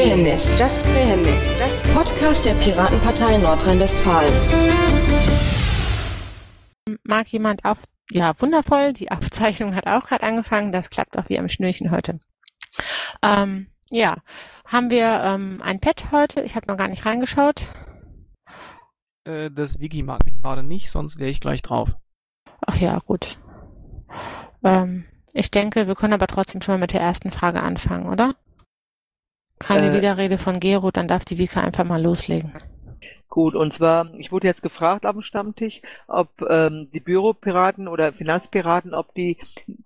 Krähennest, das Krähennest, das Podcast der Piratenpartei Nordrhein-Westfalen. Mag jemand auf? Ja, wundervoll. Die Aufzeichnung hat auch gerade angefangen. Das klappt auch wie am Schnürchen heute. Ähm, ja, haben wir ähm, ein Pad heute? Ich habe noch gar nicht reingeschaut. Äh, das Wiki mag mich gerade nicht, sonst wäre ich gleich drauf. Ach ja, gut. Ähm, ich denke, wir können aber trotzdem schon mal mit der ersten Frage anfangen, oder? Keine Äh. Widerrede von Gero, dann darf die Vika einfach mal loslegen. Gut, und zwar, ich wurde jetzt gefragt auf dem Stammtisch, ob ähm, die Büropiraten oder Finanzpiraten, ob die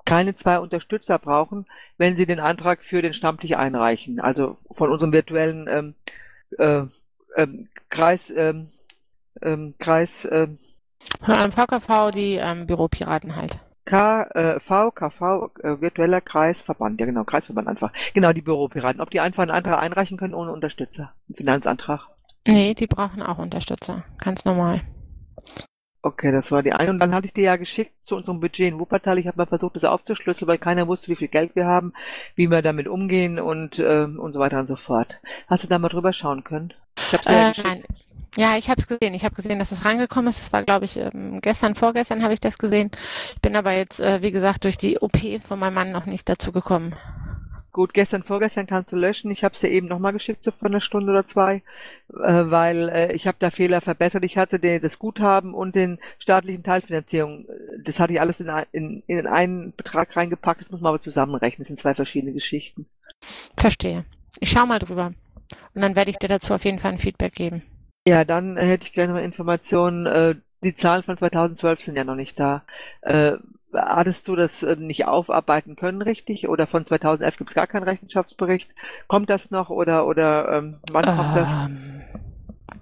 keine zwei Unterstützer brauchen, wenn sie den Antrag für den Stammtisch einreichen. Also von unserem virtuellen ähm, äh, ähm, Kreis, ähm, ähm, Kreis ähm, Von einem VKV die ähm, Büropiraten halt. K, äh, V, KV, äh, virtueller Kreisverband, ja genau, Kreisverband einfach. Genau, die Büropiraten. Ob die einfach einen Antrag einreichen können ohne Unterstützer? Einen Finanzantrag. Nee, die brauchen auch Unterstützer. Ganz normal. Okay, das war die eine. Und dann hatte ich dir ja geschickt zu unserem Budget in Wuppertal. Ich habe mal versucht, das aufzuschlüsseln, weil keiner wusste, wie viel Geld wir haben, wie wir damit umgehen und, ähm, und so weiter und so fort. Hast du da mal drüber schauen können? Ich hab's dir ja Äh, geschickt. nein. Ja, ich habe es gesehen. Ich habe gesehen, dass es reingekommen ist. Das war, glaube ich, ähm, gestern, vorgestern habe ich das gesehen. Ich bin aber jetzt, äh, wie gesagt, durch die OP von meinem Mann noch nicht dazu gekommen. Gut, gestern, vorgestern kannst du löschen. Ich habe es dir eben nochmal geschickt, so vor einer Stunde oder zwei, äh, weil äh, ich habe da Fehler verbessert. Ich hatte den, das Guthaben und den staatlichen Teilfinanzierung. Das hatte ich alles in, in, in einen Betrag reingepackt. Das muss man aber zusammenrechnen. Das sind zwei verschiedene Geschichten. Verstehe. Ich schau mal drüber. Und dann werde ich dir dazu auf jeden Fall ein Feedback geben. Ja, dann äh, hätte ich gerne mal Informationen. Äh, die Zahlen von 2012 sind ja noch nicht da. Äh, hattest du das äh, nicht aufarbeiten können, richtig? Oder von 2011 gibt es gar keinen Rechenschaftsbericht? Kommt das noch oder oder ähm, wann kommt das? Ähm,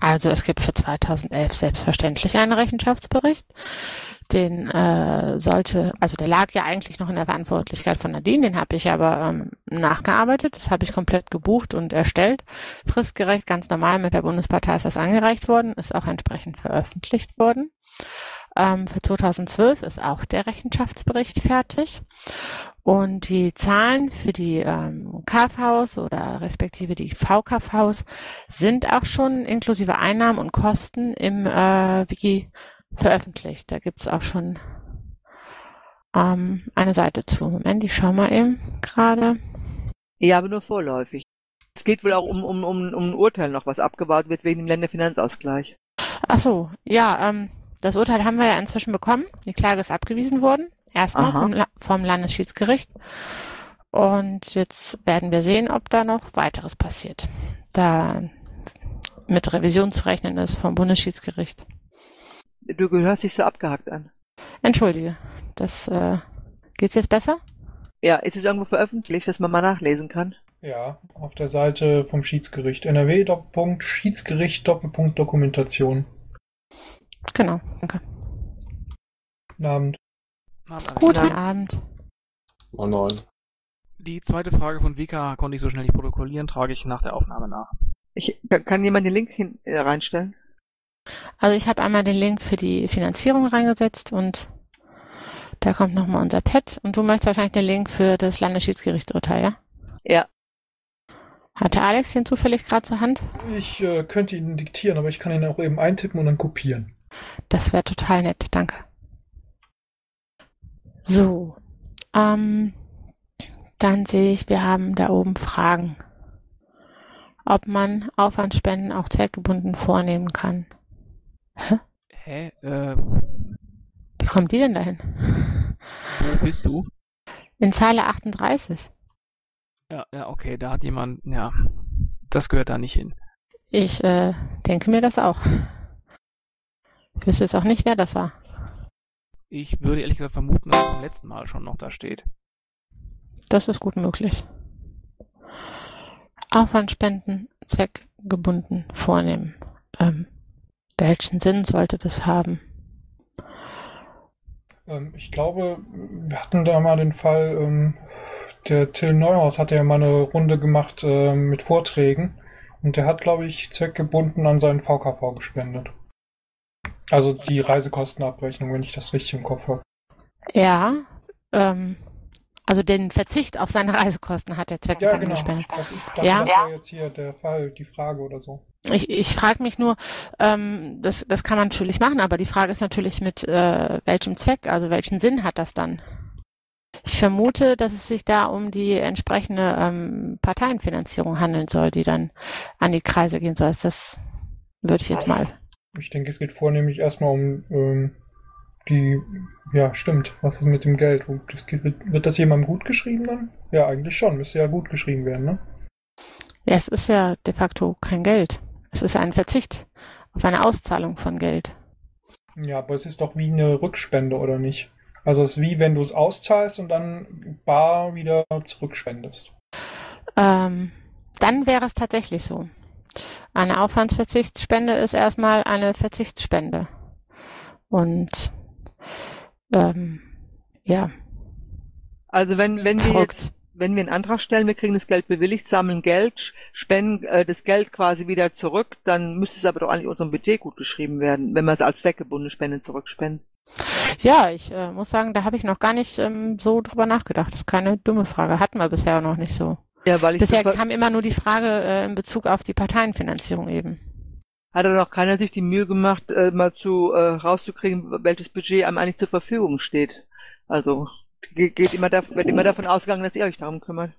also es gibt für 2011 selbstverständlich einen Rechenschaftsbericht. Den äh, sollte, also der lag ja eigentlich noch in der Verantwortlichkeit von Nadine, den habe ich aber ähm, nachgearbeitet, das habe ich komplett gebucht und erstellt. Fristgerecht, ganz normal mit der Bundespartei ist das angereicht worden, ist auch entsprechend veröffentlicht worden. Ähm, für 2012 ist auch der Rechenschaftsbericht fertig. Und die Zahlen für die ähm, KVs oder respektive die VKVs sind auch schon inklusive Einnahmen und Kosten im äh, Wiki veröffentlicht. Da gibt's auch schon ähm, eine Seite zu. Moment, ich schau mal eben gerade. Ja, aber nur vorläufig. Es geht wohl auch um, um, um, um ein Urteil noch, was abgebaut wird wegen dem Länderfinanzausgleich. Ach so, ja, ähm, das Urteil haben wir ja inzwischen bekommen. Die Klage ist abgewiesen worden. Erstmal vom, La vom Landesschiedsgericht. Und jetzt werden wir sehen, ob da noch weiteres passiert. Da mit Revision zu rechnen ist vom Bundesschiedsgericht. Du gehörst dich so abgehackt an. Entschuldige, das äh, geht's jetzt besser? Ja, ist es irgendwo veröffentlicht, dass man mal nachlesen kann? Ja, auf der Seite vom Schiedsgericht. NRW Doppelpunkt Schiedsgericht Doppelpunkt Dokumentation. Genau, danke. Guten Abend. Na, dann- Guten Nein. Abend. Moin Moin. Die zweite Frage von Vika konnte ich so schnell nicht protokollieren, trage ich nach der Aufnahme nach. Ich, kann, kann jemand den Link hin, äh, reinstellen? Also ich habe einmal den Link für die Finanzierung reingesetzt und da kommt nochmal unser Pad. Und du möchtest wahrscheinlich den Link für das Landesschiedsgerichtsurteil, ja? Ja. Hatte Alex den zufällig gerade zur Hand? Ich äh, könnte ihn diktieren, aber ich kann ihn auch eben eintippen und dann kopieren. Das wäre total nett, danke. So, ähm, dann sehe ich, wir haben da oben Fragen. Ob man Aufwandsspenden auch zweckgebunden vornehmen kann. Hä? Hä? Äh, Wie kommt die denn dahin? wo bist du? In Zeile 38. Ja, ja, okay, da hat jemand, ja, das gehört da nicht hin. Ich äh, denke mir das auch. Ich wüsste jetzt auch nicht, wer das war. Ich würde ehrlich gesagt vermuten, dass es beim letzten Mal schon noch da steht. Das ist gut möglich. Aufwandspenden zweckgebunden vornehmen. Ähm, welchen Sinn sollte das haben? Ähm, ich glaube, wir hatten da mal den Fall, ähm, der Till Neuhaus hatte ja mal eine Runde gemacht äh, mit Vorträgen und der hat, glaube ich, zweckgebunden an seinen VKV gespendet. Also die Reisekostenabrechnung, wenn ich das richtig im Kopf habe. Ja, ähm, Also den Verzicht auf seine Reisekosten hat der Zweck Ja, genau. gespendet. Das, dachte, Ja. das war jetzt hier der Fall, die Frage oder so. Ich, ich frage mich nur, ähm, das, das kann man natürlich machen, aber die Frage ist natürlich mit äh, welchem Zweck, also welchen Sinn hat das dann? Ich vermute, dass es sich da um die entsprechende ähm, Parteienfinanzierung handeln soll, die dann an die Kreise gehen soll. Das würde ich jetzt mal. Ich denke, es geht vornehmlich erstmal um ähm, die, ja, stimmt, was ist mit dem Geld? Das wird, wird das jemandem gut geschrieben dann? Ja, eigentlich schon, müsste ja gut geschrieben werden, ne? Ja, es ist ja de facto kein Geld. Es ist ein Verzicht auf eine Auszahlung von Geld. Ja, aber es ist doch wie eine Rückspende, oder nicht? Also es ist wie wenn du es auszahlst und dann bar wieder zurückspendest. Ähm, dann wäre es tatsächlich so. Eine Aufwandsverzichtsspende ist erstmal eine Verzichtsspende. Und ähm, ja, Also wenn, wenn wir jetzt, wenn wir einen Antrag stellen, wir kriegen das Geld bewilligt, sammeln Geld, spenden äh, das Geld quasi wieder zurück, dann müsste es aber doch eigentlich unserem Budget gut geschrieben werden, wenn wir es als zweckgebundene Spende zurückspenden. Ja, ich äh, muss sagen, da habe ich noch gar nicht ähm, so drüber nachgedacht. Das ist keine dumme Frage. Hatten wir bisher noch nicht so. Ja, weil ich Bisher kam immer nur die Frage äh, in Bezug auf die Parteienfinanzierung eben. hat da noch keiner sich die Mühe gemacht, äh, mal zu äh, rauszukriegen, welches Budget einem eigentlich zur Verfügung steht. Also ge- geht immer da, wird immer davon ausgegangen, dass ihr euch darum kümmert.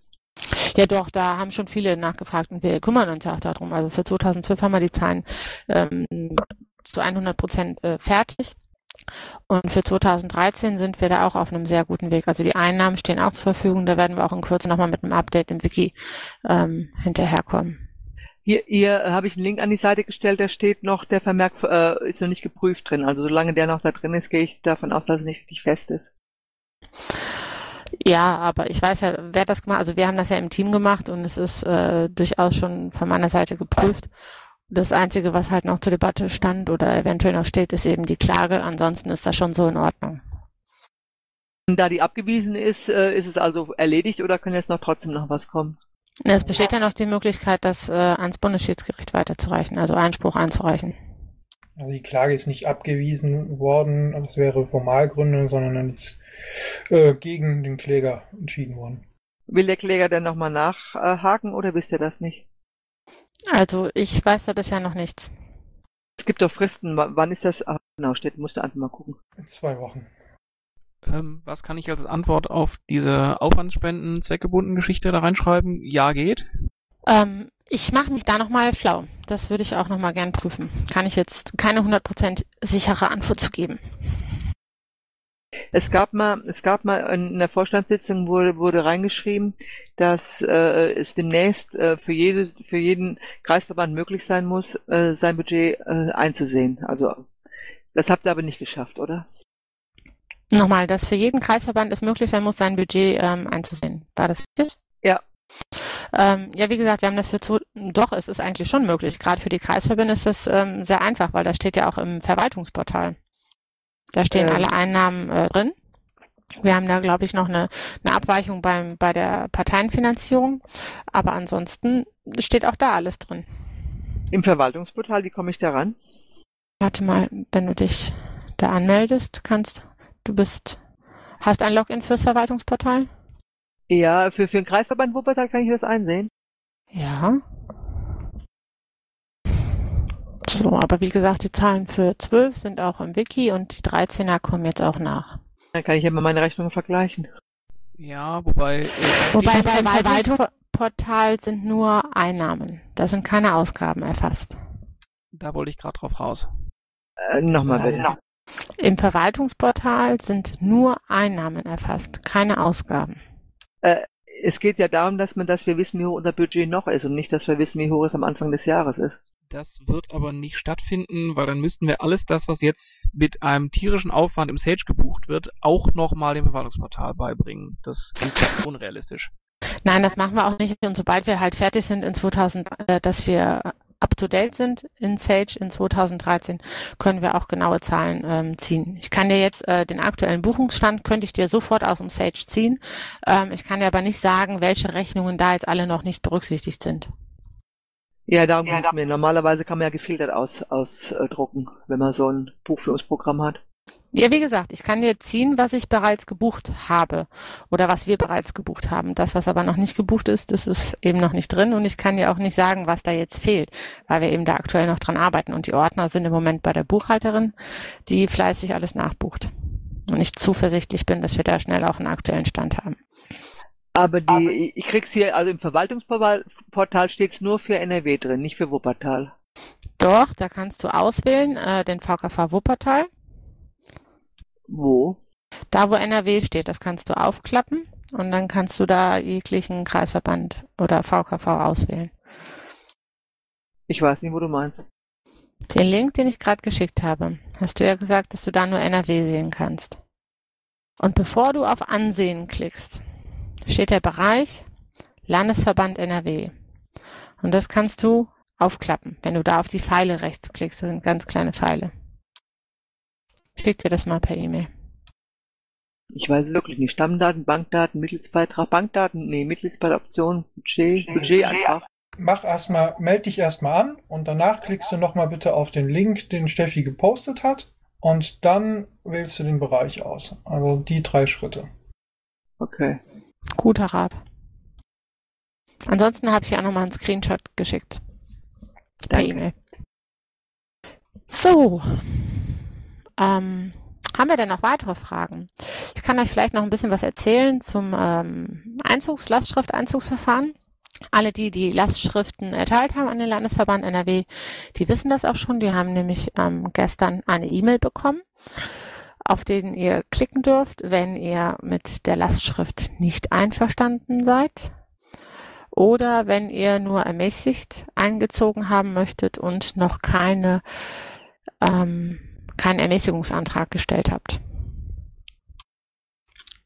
Ja, doch, da haben schon viele nachgefragt und wir kümmern uns ja auch darum. Also für 2012 haben wir die Zahlen ähm, zu 100 Prozent äh, fertig. Und für 2013 sind wir da auch auf einem sehr guten Weg. Also die Einnahmen stehen auch zur Verfügung. Da werden wir auch in Kürze nochmal mit einem Update im Wiki ähm, hinterherkommen. Hier, hier äh, habe ich einen Link an die Seite gestellt, da steht noch, der Vermerk äh, ist noch nicht geprüft drin. Also solange der noch da drin ist, gehe ich davon aus, dass er nicht richtig fest ist. Ja, aber ich weiß ja, wer das gemacht Also wir haben das ja im Team gemacht und es ist äh, durchaus schon von meiner Seite geprüft. Das Einzige, was halt noch zur Debatte stand oder eventuell noch steht, ist eben die Klage. Ansonsten ist das schon so in Ordnung. Und da die abgewiesen ist, äh, ist es also erledigt oder kann jetzt noch trotzdem noch was kommen? Es besteht ja noch die Möglichkeit, das äh, ans Bundesschiedsgericht weiterzureichen, also Einspruch einzureichen. Also die Klage ist nicht abgewiesen worden, das wäre Formalgründe, sondern jetzt äh, gegen den Kläger entschieden worden. Will der Kläger denn nochmal nachhaken oder wisst ihr das nicht? Also ich weiß da bisher noch nichts. Es gibt doch Fristen. W- Wann ist das? Ah, genau, steht, musst du einfach mal gucken. In zwei Wochen. Ähm, was kann ich als Antwort auf diese Aufwandsspenden, zweckgebunden Geschichte da reinschreiben? Ja, geht. Ähm, ich mache mich da nochmal schlau. Das würde ich auch nochmal gern prüfen. Kann ich jetzt keine 100% sichere Antwort zu geben. Es gab mal, es gab mal in der Vorstandssitzung wurde, wurde reingeschrieben, dass äh, es demnächst äh, für jedes, für jeden Kreisverband möglich sein muss, äh, sein Budget äh, einzusehen. Also das habt ihr aber nicht geschafft, oder? Nochmal, dass für jeden Kreisverband es möglich sein muss, sein Budget ähm, einzusehen. War das richtig? Ja. Ähm, ja, wie gesagt, wir haben das für zu, doch, es ist eigentlich schon möglich. Gerade für die Kreisverbände ist das ähm, sehr einfach, weil das steht ja auch im Verwaltungsportal. Da stehen Ähm. alle Einnahmen äh, drin. Wir haben da, glaube ich, noch eine, eine Abweichung beim, bei der Parteienfinanzierung. Aber ansonsten steht auch da alles drin. Im Verwaltungsportal, wie komme ich da ran? Warte mal, wenn du dich da anmeldest, kannst, du bist, hast ein Login fürs Verwaltungsportal? Ja, für, für den Kreisverband Wuppertal kann ich das einsehen. Ja. So, aber wie gesagt, die Zahlen für 12 sind auch im Wiki und die 13er kommen jetzt auch nach. Dann kann ich ja mal meine Rechnungen vergleichen. Ja, wobei. Äh, Wobei beim Verwaltungsportal sind nur Einnahmen. Da sind keine Ausgaben erfasst. Da wollte ich gerade drauf raus. Äh, Nochmal bitte. Im Verwaltungsportal sind nur Einnahmen erfasst, keine Ausgaben. Es geht ja darum, dass man, dass wir wissen, wie hoch unser Budget noch ist und nicht, dass wir wissen, wie hoch es am Anfang des Jahres ist. Das wird aber nicht stattfinden, weil dann müssten wir alles das, was jetzt mit einem tierischen Aufwand im Sage gebucht wird, auch nochmal dem Verwaltungsportal beibringen. Das ist unrealistisch. Nein, das machen wir auch nicht. Und sobald wir halt fertig sind in 2000, äh, dass wir up to date sind in Sage in 2013, können wir auch genaue Zahlen ähm, ziehen. Ich kann dir jetzt äh, den aktuellen Buchungsstand könnte ich dir sofort aus dem Sage ziehen. Ähm, ich kann dir aber nicht sagen, welche Rechnungen da jetzt alle noch nicht berücksichtigt sind. Ja, darum geht's mir. Normalerweise kann man ja gefiltert aus, ausdrucken, wenn man so ein Buchführungsprogramm hat. Ja, wie gesagt, ich kann dir ziehen, was ich bereits gebucht habe oder was wir bereits gebucht haben. Das, was aber noch nicht gebucht ist, das ist eben noch nicht drin und ich kann dir auch nicht sagen, was da jetzt fehlt, weil wir eben da aktuell noch dran arbeiten und die Ordner sind im Moment bei der Buchhalterin, die fleißig alles nachbucht. Und ich zuversichtlich bin, dass wir da schnell auch einen aktuellen Stand haben. Aber die, ich krieg's hier, also im Verwaltungsportal steht's nur für NRW drin, nicht für Wuppertal. Doch, da kannst du auswählen, äh, den VKV Wuppertal. Wo? Da, wo NRW steht, das kannst du aufklappen und dann kannst du da jeglichen Kreisverband oder VKV auswählen. Ich weiß nicht, wo du meinst. Den Link, den ich gerade geschickt habe, hast du ja gesagt, dass du da nur NRW sehen kannst. Und bevor du auf Ansehen klickst, steht der Bereich Landesverband NRW. Und das kannst du aufklappen, wenn du da auf die Pfeile rechts klickst. Das sind ganz kleine Pfeile. Schick dir das mal per E-Mail. Ich weiß wirklich nicht. Stammdaten, Bankdaten, Mitgliedsbeitrag, Bankdaten, nee, Mitgliedsbeitragsoption, Budget, Budgetantrag. Mach erstmal, melde dich erstmal an und danach klickst du nochmal bitte auf den Link, den Steffi gepostet hat und dann wählst du den Bereich aus. Also die drei Schritte. Okay. Guter Rat. Ansonsten habe ich ja nochmal einen Screenshot geschickt. Per. E-Mail. So. Ähm, haben wir denn noch weitere Fragen? Ich kann euch vielleicht noch ein bisschen was erzählen zum ähm, Einzugs-, Lastschrift-Einzugsverfahren. Alle, die die Lastschriften erteilt haben an den Landesverband NRW, die wissen das auch schon. Die haben nämlich ähm, gestern eine E-Mail bekommen, auf den ihr klicken dürft, wenn ihr mit der Lastschrift nicht einverstanden seid oder wenn ihr nur ermäßigt eingezogen haben möchtet und noch keine ähm, keinen Ermäßigungsantrag gestellt habt.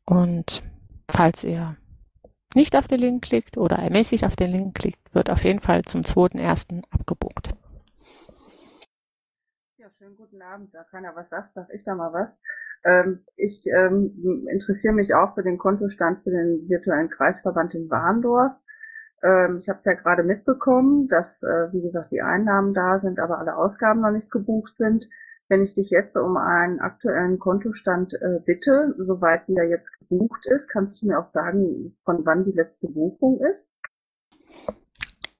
Und falls ihr nicht auf den Link klickt oder ermäßigt auf den Link klickt, wird auf jeden Fall zum 2.1. abgebucht. Schönen guten Abend. Da keiner was sagt, sag ich da mal was. Ähm, ich ähm, interessiere mich auch für den Kontostand für den virtuellen Kreisverband in Warndorf. Ähm, ich habe es ja gerade mitbekommen, dass, äh, wie gesagt, die Einnahmen da sind, aber alle Ausgaben noch nicht gebucht sind. Wenn ich dich jetzt um einen aktuellen Kontostand äh, bitte, soweit wie er jetzt gebucht ist, kannst du mir auch sagen, von wann die letzte Buchung ist?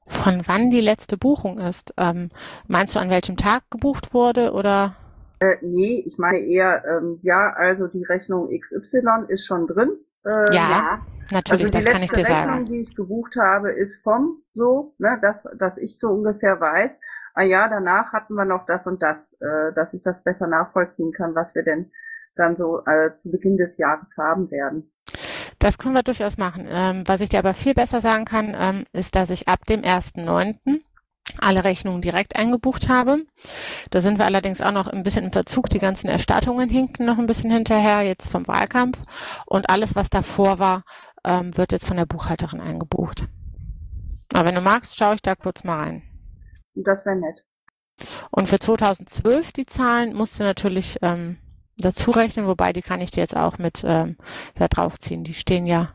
Von wann die letzte Buchung ist? Ähm, meinst du, an welchem Tag gebucht wurde oder? Äh, nee, ich meine eher, ähm, ja, also die Rechnung XY ist schon drin. Äh, Ja, Natürlich, also die das kann ich dir Rechnung, sagen. die ich gebucht habe, ist vom so, ne, dass, dass ich so ungefähr weiß, ah ja, danach hatten wir noch das und das, äh, dass ich das besser nachvollziehen kann, was wir denn dann so äh, zu Beginn des Jahres haben werden. Das können wir durchaus machen. Ähm, was ich dir aber viel besser sagen kann, ähm, ist, dass ich ab dem 1.9. alle Rechnungen direkt eingebucht habe. Da sind wir allerdings auch noch ein bisschen im Verzug. Die ganzen Erstattungen hinken noch ein bisschen hinterher, jetzt vom Wahlkampf. Und alles, was davor war, ähm, wird jetzt von der Buchhalterin eingebucht. Aber wenn du magst, schaue ich da kurz mal rein. Und das wäre nett. Und für 2012 die Zahlen musst du natürlich ähm, dazu rechnen, wobei die kann ich dir jetzt auch mit ähm, da draufziehen. Die stehen ja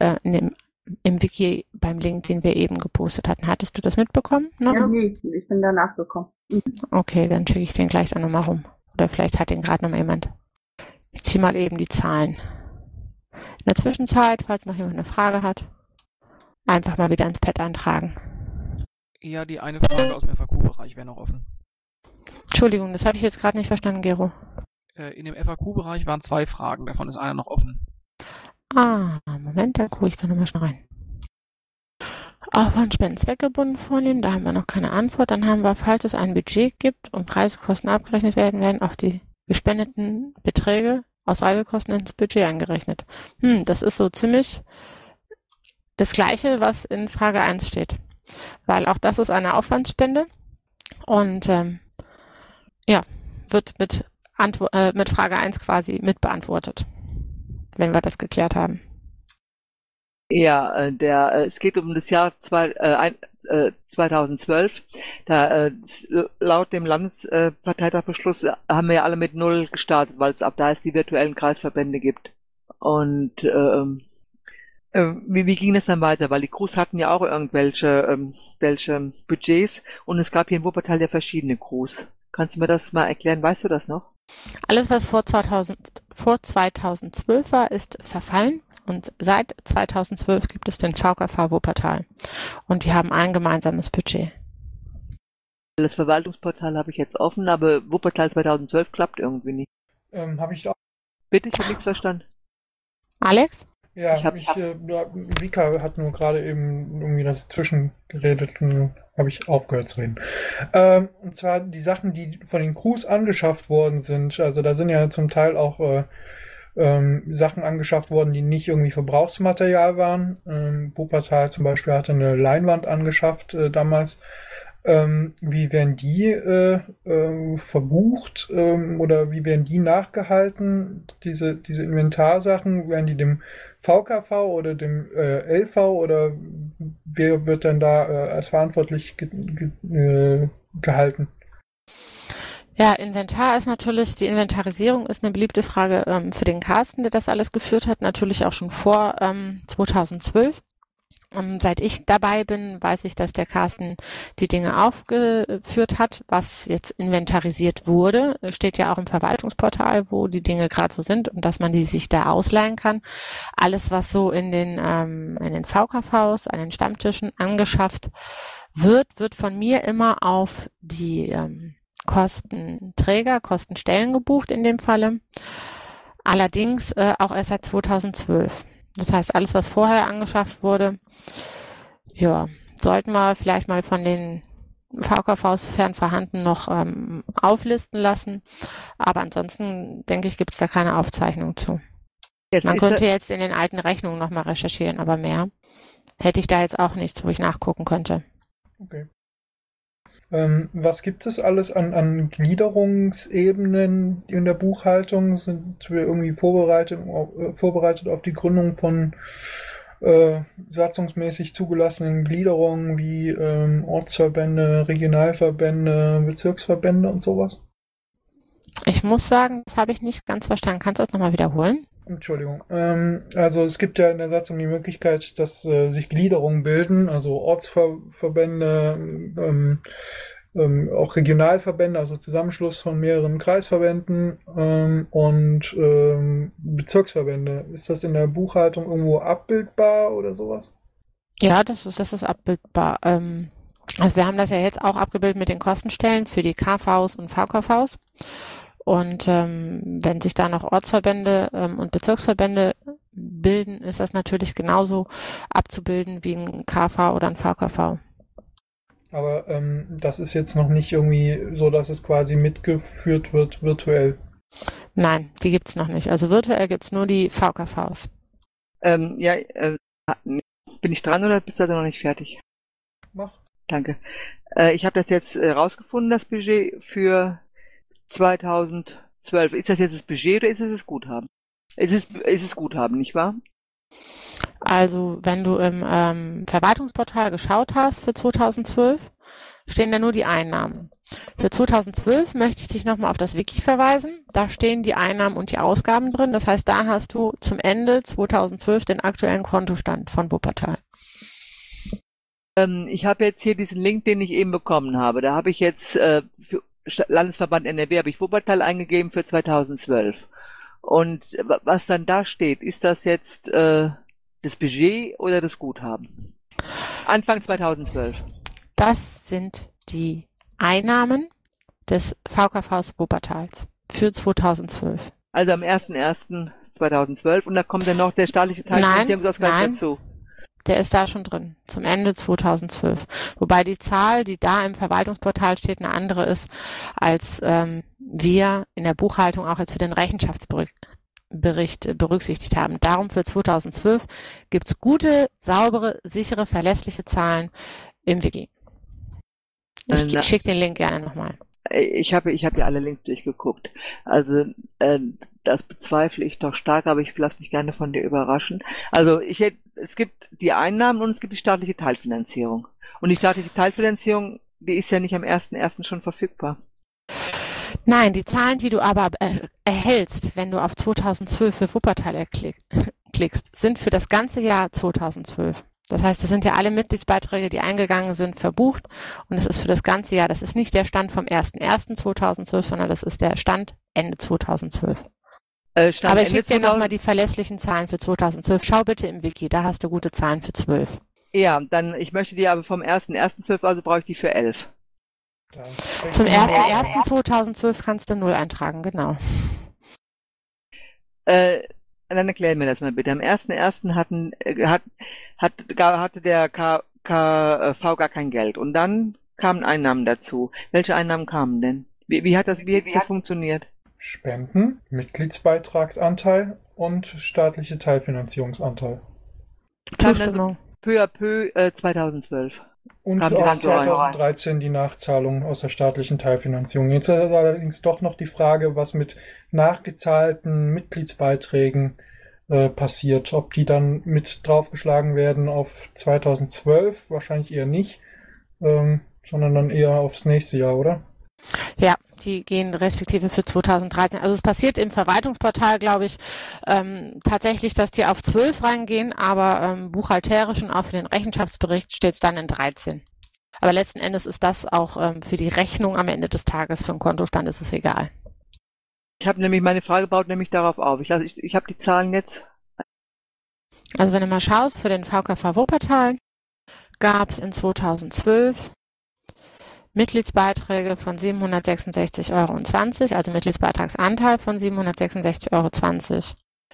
äh, in dem, im Wiki beim Link, den wir eben gepostet hatten. Hattest du das mitbekommen? Noch? Ja, nee, ich bin danach gekommen. Okay, dann schicke ich den gleich dann nochmal rum. Oder vielleicht hat den gerade nochmal jemand. Ich ziehe mal eben die Zahlen. In der Zwischenzeit, falls noch jemand eine Frage hat, einfach mal wieder ins Pad eintragen. Ja, die eine Frage aus dem FAQ-Bereich wäre noch offen. Entschuldigung, das habe ich jetzt gerade nicht verstanden, Gero. Äh, in dem FAQ-Bereich waren zwei Fragen, davon ist einer noch offen. Ah, Moment, da gucke ich da nochmal schnell rein. Aufwand Spenden zweckgebunden vornehmen, da haben wir noch keine Antwort. Dann haben wir, falls es ein Budget gibt und Reisekosten abgerechnet werden, werden auch die gespendeten Beträge aus Reisekosten ins Budget eingerechnet. Hm, das ist so ziemlich das Gleiche, was in Frage 1 steht. Weil auch das ist eine Aufwandsspende und ähm, ja, wird mit, Antwo äh, mit Frage 1 quasi mit beantwortet, wenn wir das geklärt haben. Ja, äh, der, äh, es geht um das Jahr zwei, äh, ein, äh, 2012. Da, äh, laut dem Landesparteitagbeschluss haben wir ja alle mit Null gestartet, weil es ab da es die virtuellen Kreisverbände gibt. Und ähm, äh, wie, wie ging es dann weiter? Weil die Crews hatten ja auch irgendwelche ähm, welche Budgets und es gab hier in Wuppertal ja verschiedene Crews. Kannst du mir das mal erklären? Weißt du das noch? Alles, was vor, 2000, vor 2012 war, ist verfallen. Und seit 2012 gibt es den VKV Wuppertal. Und die haben ein gemeinsames Budget. Das Verwaltungsportal habe ich jetzt offen, aber Wuppertal 2012 klappt irgendwie nicht. Ähm, habe ich auch. Bitte, ich habe nichts verstanden. Alex? Ja, Ich hab- ich, äh, Vika hat nur gerade eben irgendwie das zwischengeredet und habe ich aufgehört zu reden. Ähm, und zwar die Sachen, die von den Crews angeschafft worden sind. Also da sind ja zum Teil auch äh, ähm, Sachen angeschafft worden, die nicht irgendwie Verbrauchsmaterial waren. Ähm, Wuppertal zum Beispiel hatte eine Leinwand angeschafft äh, damals. Ähm, wie werden die äh, äh, verbucht ähm, oder wie werden die nachgehalten? Diese, diese Inventarsachen, werden die dem VKV oder dem äh, LV oder wer wird dann da äh, als verantwortlich ge ge äh, gehalten? Ja, Inventar ist natürlich, die Inventarisierung ist eine beliebte Frage ähm, für den Carsten, der das alles geführt hat, natürlich auch schon vor ähm, 2012. Ähm, seit ich dabei bin, weiß ich, dass der Carsten die Dinge aufgeführt hat, was jetzt inventarisiert wurde. Steht ja auch im Verwaltungsportal, wo die Dinge gerade so sind und dass man die sich da ausleihen kann. Alles, was so in den, ähm, in den VKVs, an den Stammtischen angeschafft wird, wird von mir immer auf die ähm, Kostenträger, Kostenstellen gebucht in dem Falle. Allerdings äh, auch erst seit 2012. Das heißt, alles, was vorher angeschafft wurde, ja, sollten wir vielleicht mal von den VKVs fern vorhanden noch ähm, auflisten lassen. Aber ansonsten, denke ich, gibt es da keine Aufzeichnung zu. Jetzt Man könnte jetzt in den alten Rechnungen nochmal recherchieren, aber mehr hätte ich da jetzt auch nichts, wo ich nachgucken könnte. Okay. Ähm, was gibt es alles an, an Gliederungsebenen in der Buchhaltung? Sind wir irgendwie vorbereitet, auf- äh, vorbereitet auf die Gründung von äh, satzungsmäßig zugelassenen Gliederungen wie ähm, Ortsverbände, Regionalverbände, Bezirksverbände und sowas? Ich muss sagen, das habe ich nicht ganz verstanden. Kannst du das nochmal wiederholen? Entschuldigung. Ähm, also es gibt ja in der Satzung die Möglichkeit, dass äh, sich Gliederungen bilden, also Ortsverbände, ähm, ähm, auch Regionalverbände, also Zusammenschluss von mehreren Kreisverbänden ähm, und ähm, Bezirksverbände. Ist das in der Buchhaltung irgendwo abbildbar oder sowas? Ja, das ist, das ist abbildbar. Ähm, also wir haben das ja jetzt auch abgebildet mit den Kostenstellen für die KVs und VKVs. Und ähm, wenn sich da noch Ortsverbände ähm, und Bezirksverbände bilden, ist das natürlich genauso abzubilden wie ein KV oder ein VKV. Aber ähm, das ist jetzt noch nicht irgendwie so, dass es quasi mitgeführt wird virtuell. Nein, die gibt's noch nicht. Also virtuell gibt's nur die VKVs. ähm, ja, äh, bin ich dran oder bist du noch nicht fertig? Mach. Danke. Äh, ich habe das jetzt äh, rausgefunden, das Budget für 2012. Ist das jetzt das Budget oder ist es das Guthaben? Es ist, es ist Guthaben, nicht wahr? Also wenn du im ähm, Verwaltungsportal geschaut hast für 2012, stehen da nur die Einnahmen. Für 2012 möchte ich dich nochmal auf das Wiki verweisen. Da stehen die Einnahmen und die Ausgaben drin. Das heißt, da hast du zum Ende 2012 den aktuellen Kontostand von Wuppertal. Ähm, ich habe jetzt hier diesen Link, den ich eben bekommen habe. Da habe ich jetzt äh, für Landesverband NRW habe ich Wuppertal eingegeben für 2012. Und wa- was dann da steht, ist das jetzt äh, das Budget oder das Guthaben? Anfang 2012. Das sind die Einnahmen des VKVs Wuppertals für 2012. Also am 01.01.2012 und da kommt dann noch der staatliche Teil Nein, Finanzierungsausgleich nein. dazu. Der ist da schon drin, zum Ende 2012. Wobei die Zahl, die da im Verwaltungsportal steht, eine andere ist, als ähm, wir in der Buchhaltung auch jetzt für den Rechenschaftsbericht Bericht berücksichtigt haben. Darum für 2012 gibt's gute, saubere, sichere, verlässliche Zahlen im Wiki. Äh, Ich na- schicke den Link gerne nochmal. Ich habe ich habe ja alle Links durchgeguckt. Also äh, das bezweifle ich doch stark, aber ich lasse mich gerne von dir überraschen. Also ich hätt- es gibt die Einnahmen und es gibt die staatliche Teilfinanzierung. Und die staatliche Teilfinanzierung, die ist ja nicht am 1.1. schon verfügbar. Nein, die Zahlen, die du aber äh, erhältst, wenn du auf 2012 für Wuppertal klickst, sind für das ganze Jahr 2012. Das heißt, das sind ja alle Mitgliedsbeiträge, die eingegangen sind, verbucht und es ist für das ganze Jahr. Das ist nicht der Stand vom 01.01.2012, sondern das ist der Stand Ende 2012. Äh, Stand Aber ich schicke dir 2000 nochmal die verlässlichen Zahlen für 2012. Schau bitte im Wiki, da hast du gute Zahlen für 12. Ja, dann, ich möchte die aber vom 1.1.12, also brauche ich die für 11. Dann Zum wechseln wir- 1.1.2012 kannst du null eintragen, genau. Äh, dann erklär mir das mal bitte. Am 1.1. hatten, äh, hat, hat, hatte der K, KV gar kein Geld. Und dann kamen Einnahmen dazu. Welche Einnahmen kamen denn? Wie, wie hat das, wie hat das funktioniert? Spenden, Mitgliedsbeitragsanteil und staatliche Teilfinanzierungsanteil. Kam dann so Zustimmung. peu à peu äh, 2012. Und Kam aus dann so rein? 2013 die Nachzahlung aus der staatlichen Teilfinanzierung. Jetzt ist allerdings doch noch die Frage, was mit nachgezahlten Mitgliedsbeiträgen äh, passiert. Ob die dann mit draufgeschlagen werden auf 2012, wahrscheinlich eher nicht, ähm, sondern dann eher aufs nächste Jahr, oder? Ja, die gehen respektive für 2013. Also es passiert im Verwaltungsportal, glaube ich, ähm, tatsächlich, dass die auf 12 reingehen, aber ähm, buchhalterisch und auch für den Rechenschaftsbericht steht es dann in 13. Aber letzten Endes ist das auch ähm, für die Rechnung am Ende des Tages, für den Kontostand ist es egal. Ich habe nämlich, meine Frage baut nämlich darauf auf. Ich, ich, ich habe die Zahlen jetzt. Also wenn du mal schaust, für den VKV Wuppertal gab es in 2012 Mitgliedsbeiträge von 766,20 Euro, also Mitgliedsbeitragsanteil von 766,20 Euro.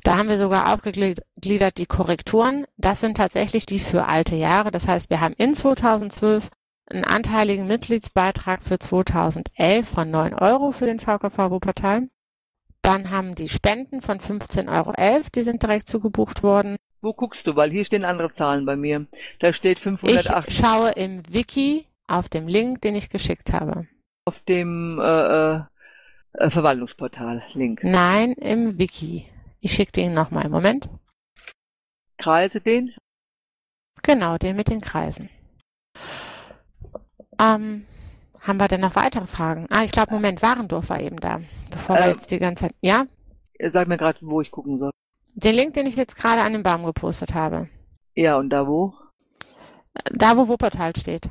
Da haben wir sogar aufgegliedert die Korrekturen. Das sind tatsächlich die für alte Jahre. Das heißt, wir haben in 2012 einen anteiligen Mitgliedsbeitrag für 2011 von 9 Euro für den VKV Wuppertal. Dann haben die Spenden von 15,11 Euro, die sind direkt zugebucht worden. Wo guckst du? Weil hier stehen andere Zahlen bei mir. Da steht Ich 508 schaue im Wiki auf dem Link, den ich geschickt habe. auf dem äh, äh, äh, Verwaltungsportal. Link. Nein, im Wiki. Ich schicke den nochmal. Moment. Kreise den? Genau, den mit den Kreisen. Ähm, haben wir denn noch weitere Fragen? Ah, ich glaube, Moment, Warendorf war eben da. Bevor wir Ähm. jetzt die ganze Zeit. Ja? Sag mir gerade, wo ich gucken soll. Den Link, den ich jetzt gerade an den Baum gepostet habe. Ja, und da wo? Da, wo Wuppertal steht.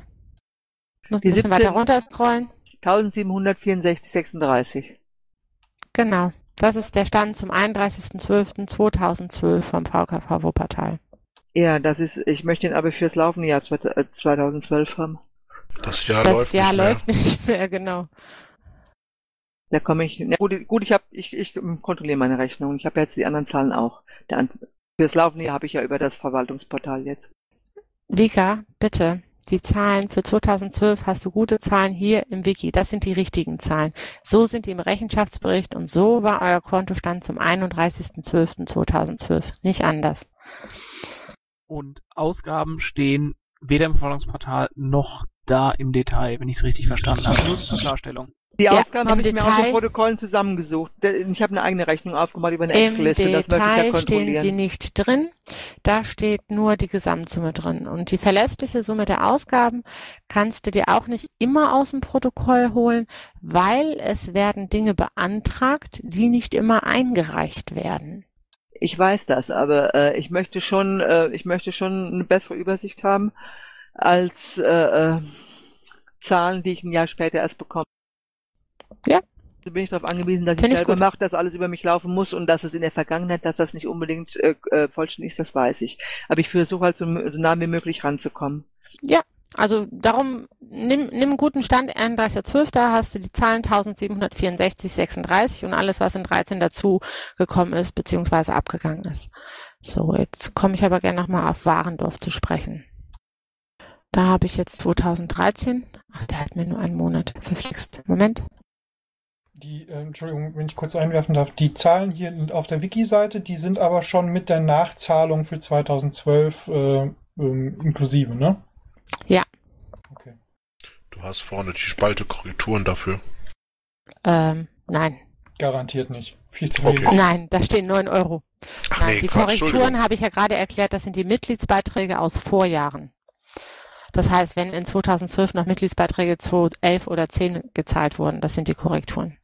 Noch ein Die bisschen 17 weiter runter scrollen. 1764,36. Genau. Das ist der Stand zum 31.12.2012 vom VKV Wuppertal. Ja, das ist, ich möchte ihn aber fürs laufende Jahr zwe- äh, 2012 haben. Das Jahr das läuft Jahr nicht mehr. läuft nicht mehr, genau. Da komme ich, na gut, gut, ich habe, ich, ich kontrolliere meine Rechnung. Ich habe jetzt die anderen Zahlen auch. Der, An- fürs laufende Jahr habe ich ja über das Verwaltungsportal jetzt. Vika, bitte. Die Zahlen für 2012 hast du gute Zahlen hier im Wiki. Das sind die richtigen Zahlen. So sind die im Rechenschaftsbericht und so war euer Kontostand zum 31.12.2012. Nicht anders. Und Ausgaben stehen weder im Verwaltungsportal noch da im Detail, wenn ich es richtig verstanden habe. Nur zur Klarstellung. Die Ja, Ausgaben habe ich mir aus Detail- den Protokollen zusammengesucht. Ich habe eine eigene Rechnung aufgemacht über eine Excel-Liste. Das möchte ich ja Detail stehen kontrollieren. sie nicht drin. Da steht nur die Gesamtsumme drin. Und die verlässliche Summe der Ausgaben kannst du dir auch nicht immer aus dem Protokoll holen, weil es werden Dinge beantragt, die nicht immer eingereicht werden. Ich weiß das, aber äh, ich möchte schon, äh, ich möchte schon eine bessere Übersicht haben als äh, äh, Zahlen, die ich ein Jahr später erst bekomme. Ja. Da bin ich darauf angewiesen, dass ich Find ich selber gut. mache, dass alles über mich laufen muss und dass es in der Vergangenheit, dass das nicht unbedingt äh, äh, vollständig ist, das weiß ich. Aber ich versuche halt so, so nah wie möglich ranzukommen. Also darum, nimm, nimm einen guten Stand, 31.12. Da hast du die Zahlen 1764,36 und alles, was in 13 dazu gekommen ist, beziehungsweise abgegangen ist. So, jetzt komme ich aber gerne nochmal auf Warendorf zu sprechen. Da habe ich jetzt 2013. Ach, der hat mir nur einen Monat verflixt. Moment. Die, äh, Entschuldigung, wenn ich kurz einwerfen darf, die Zahlen hier auf der Wiki-Seite, die sind aber schon mit der Nachzahlung für 2012 äh, ähm, inklusive, ne? Ja. Okay. Du hast vorne die Spalte Korrekturen dafür. Ähm, nein. Garantiert nicht. Viel zu Okay. wenig. Nein, da stehen 9 Euro. Ach Nein, nee, die Quatsch, Korrekturen habe ich ja gerade erklärt, das sind die Mitgliedsbeiträge aus Vorjahren. Das heißt, wenn in 2012 noch Mitgliedsbeiträge zu 11 oder 10 gezahlt wurden, das sind die Korrekturen.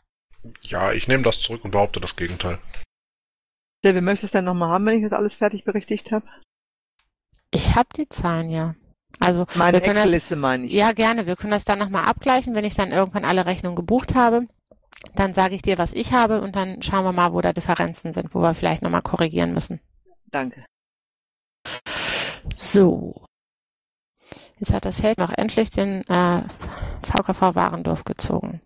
Ja, ich nehme das zurück und behaupte das Gegenteil. Steffi, möchtest du es dann nochmal haben, wenn ich das alles fertig berichtigt habe? Ich habe die Zahlen ja. Also Meine wir können das, Excel-Liste meine ich. ja gerne, wir können das dann nochmal abgleichen, wenn ich dann irgendwann alle Rechnungen gebucht habe. Dann sage ich dir, was ich habe und dann schauen wir mal, wo da Differenzen sind, wo wir vielleicht nochmal korrigieren müssen. Danke. So. Jetzt hat das Held noch endlich den äh, VKV Warendorf gezogen.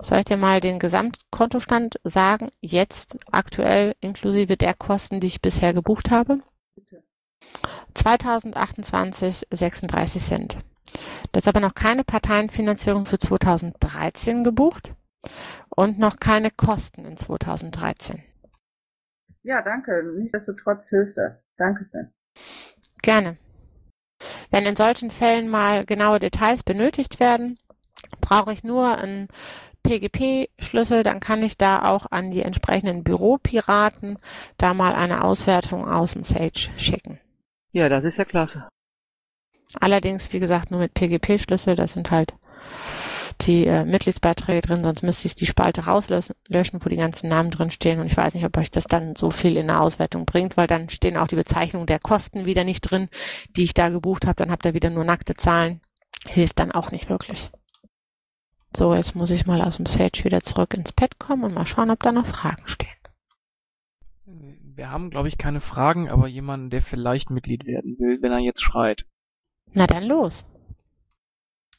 Soll ich dir mal den Gesamtkontostand sagen, jetzt aktuell inklusive der Kosten, die ich bisher gebucht habe? Bitte. 2028 36 Cent. Das ist aber noch keine Parteienfinanzierung für 2013 gebucht und noch keine Kosten in 2013. Ja, danke. Nichtsdestotrotz hilft das. Dankeschön. Gerne. Wenn in solchen Fällen mal genaue Details benötigt werden, brauche ich nur einen PGP-Schlüssel, dann kann ich da auch an die entsprechenden Büropiraten da mal eine Auswertung aus dem Sage schicken. Ja, das ist ja klasse. Allerdings, wie gesagt, nur mit PGP-Schlüssel, das sind halt die äh, Mitgliedsbeiträge drin, sonst müsste ich die Spalte rauslöschen, löschen, wo die ganzen Namen drin stehen. Und ich weiß nicht, ob euch das dann so viel in der Auswertung bringt, weil dann stehen auch die Bezeichnungen der Kosten wieder nicht drin, die ich da gebucht habe. Dann habt ihr wieder nur nackte Zahlen. Hilft dann auch nicht wirklich. So, jetzt muss ich mal aus dem Sage wieder zurück ins Pad kommen und mal schauen, ob da noch Fragen stehen. Wir haben, glaube ich, keine Fragen, aber jemanden, der vielleicht Mitglied werden will, wenn er jetzt schreit. Na dann los.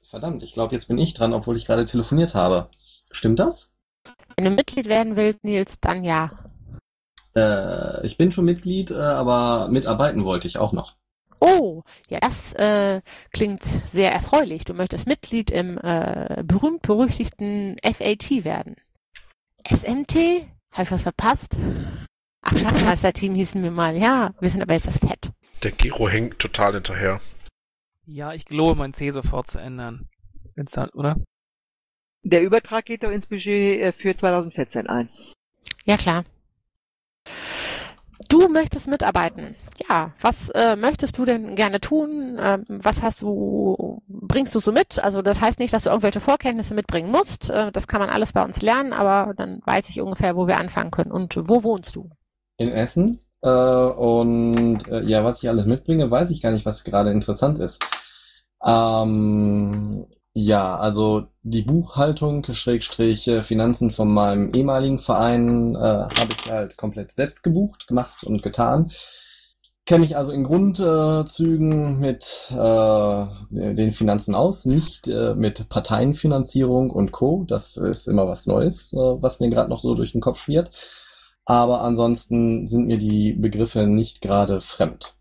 Verdammt, ich glaube, jetzt bin ich dran, obwohl ich gerade telefoniert habe. Stimmt das? Wenn du Mitglied werden willst, Nils, dann ja. Äh, ich bin schon Mitglied, äh, aber mitarbeiten wollte ich auch noch. Oh, ja, das äh, klingt sehr erfreulich. Du möchtest Mitglied im äh, berühmt-berüchtigten FAT werden. SMT? Habe ich was verpasst? Ach, Schatzmeister-Team hießen wir mal. Ja, wir sind aber jetzt das Fett. Der Gero hängt total hinterher. Ja, ich gelobe, mein C sofort zu ändern. Wenn's dann, oder? Der Übertrag geht doch ins Budget äh, für 2014 ein. Ja, klar. Du möchtest mitarbeiten. Ja, was äh, möchtest du denn gerne tun? Ähm, was hast du, bringst du so mit? Also das heißt nicht, dass du irgendwelche Vorkenntnisse mitbringen musst. Äh, das kann man alles bei uns lernen, aber dann weiß ich ungefähr, wo wir anfangen können. Und wo wohnst du? In Essen. Äh, und äh, ja, was ich alles mitbringe, weiß ich gar nicht, was gerade interessant ist. Ähm, ja, also die Buchhaltung, Schrägstrich äh, Finanzen von meinem ehemaligen Verein äh, habe ich halt komplett selbst gebucht, gemacht und getan. Kenne mich also in Grundzügen mit äh, den Finanzen aus, nicht äh, mit Parteienfinanzierung und Co. Das ist immer was Neues, äh, was mir gerade noch so durch den Kopf schwirrt. Aber ansonsten sind mir die Begriffe nicht gerade fremd.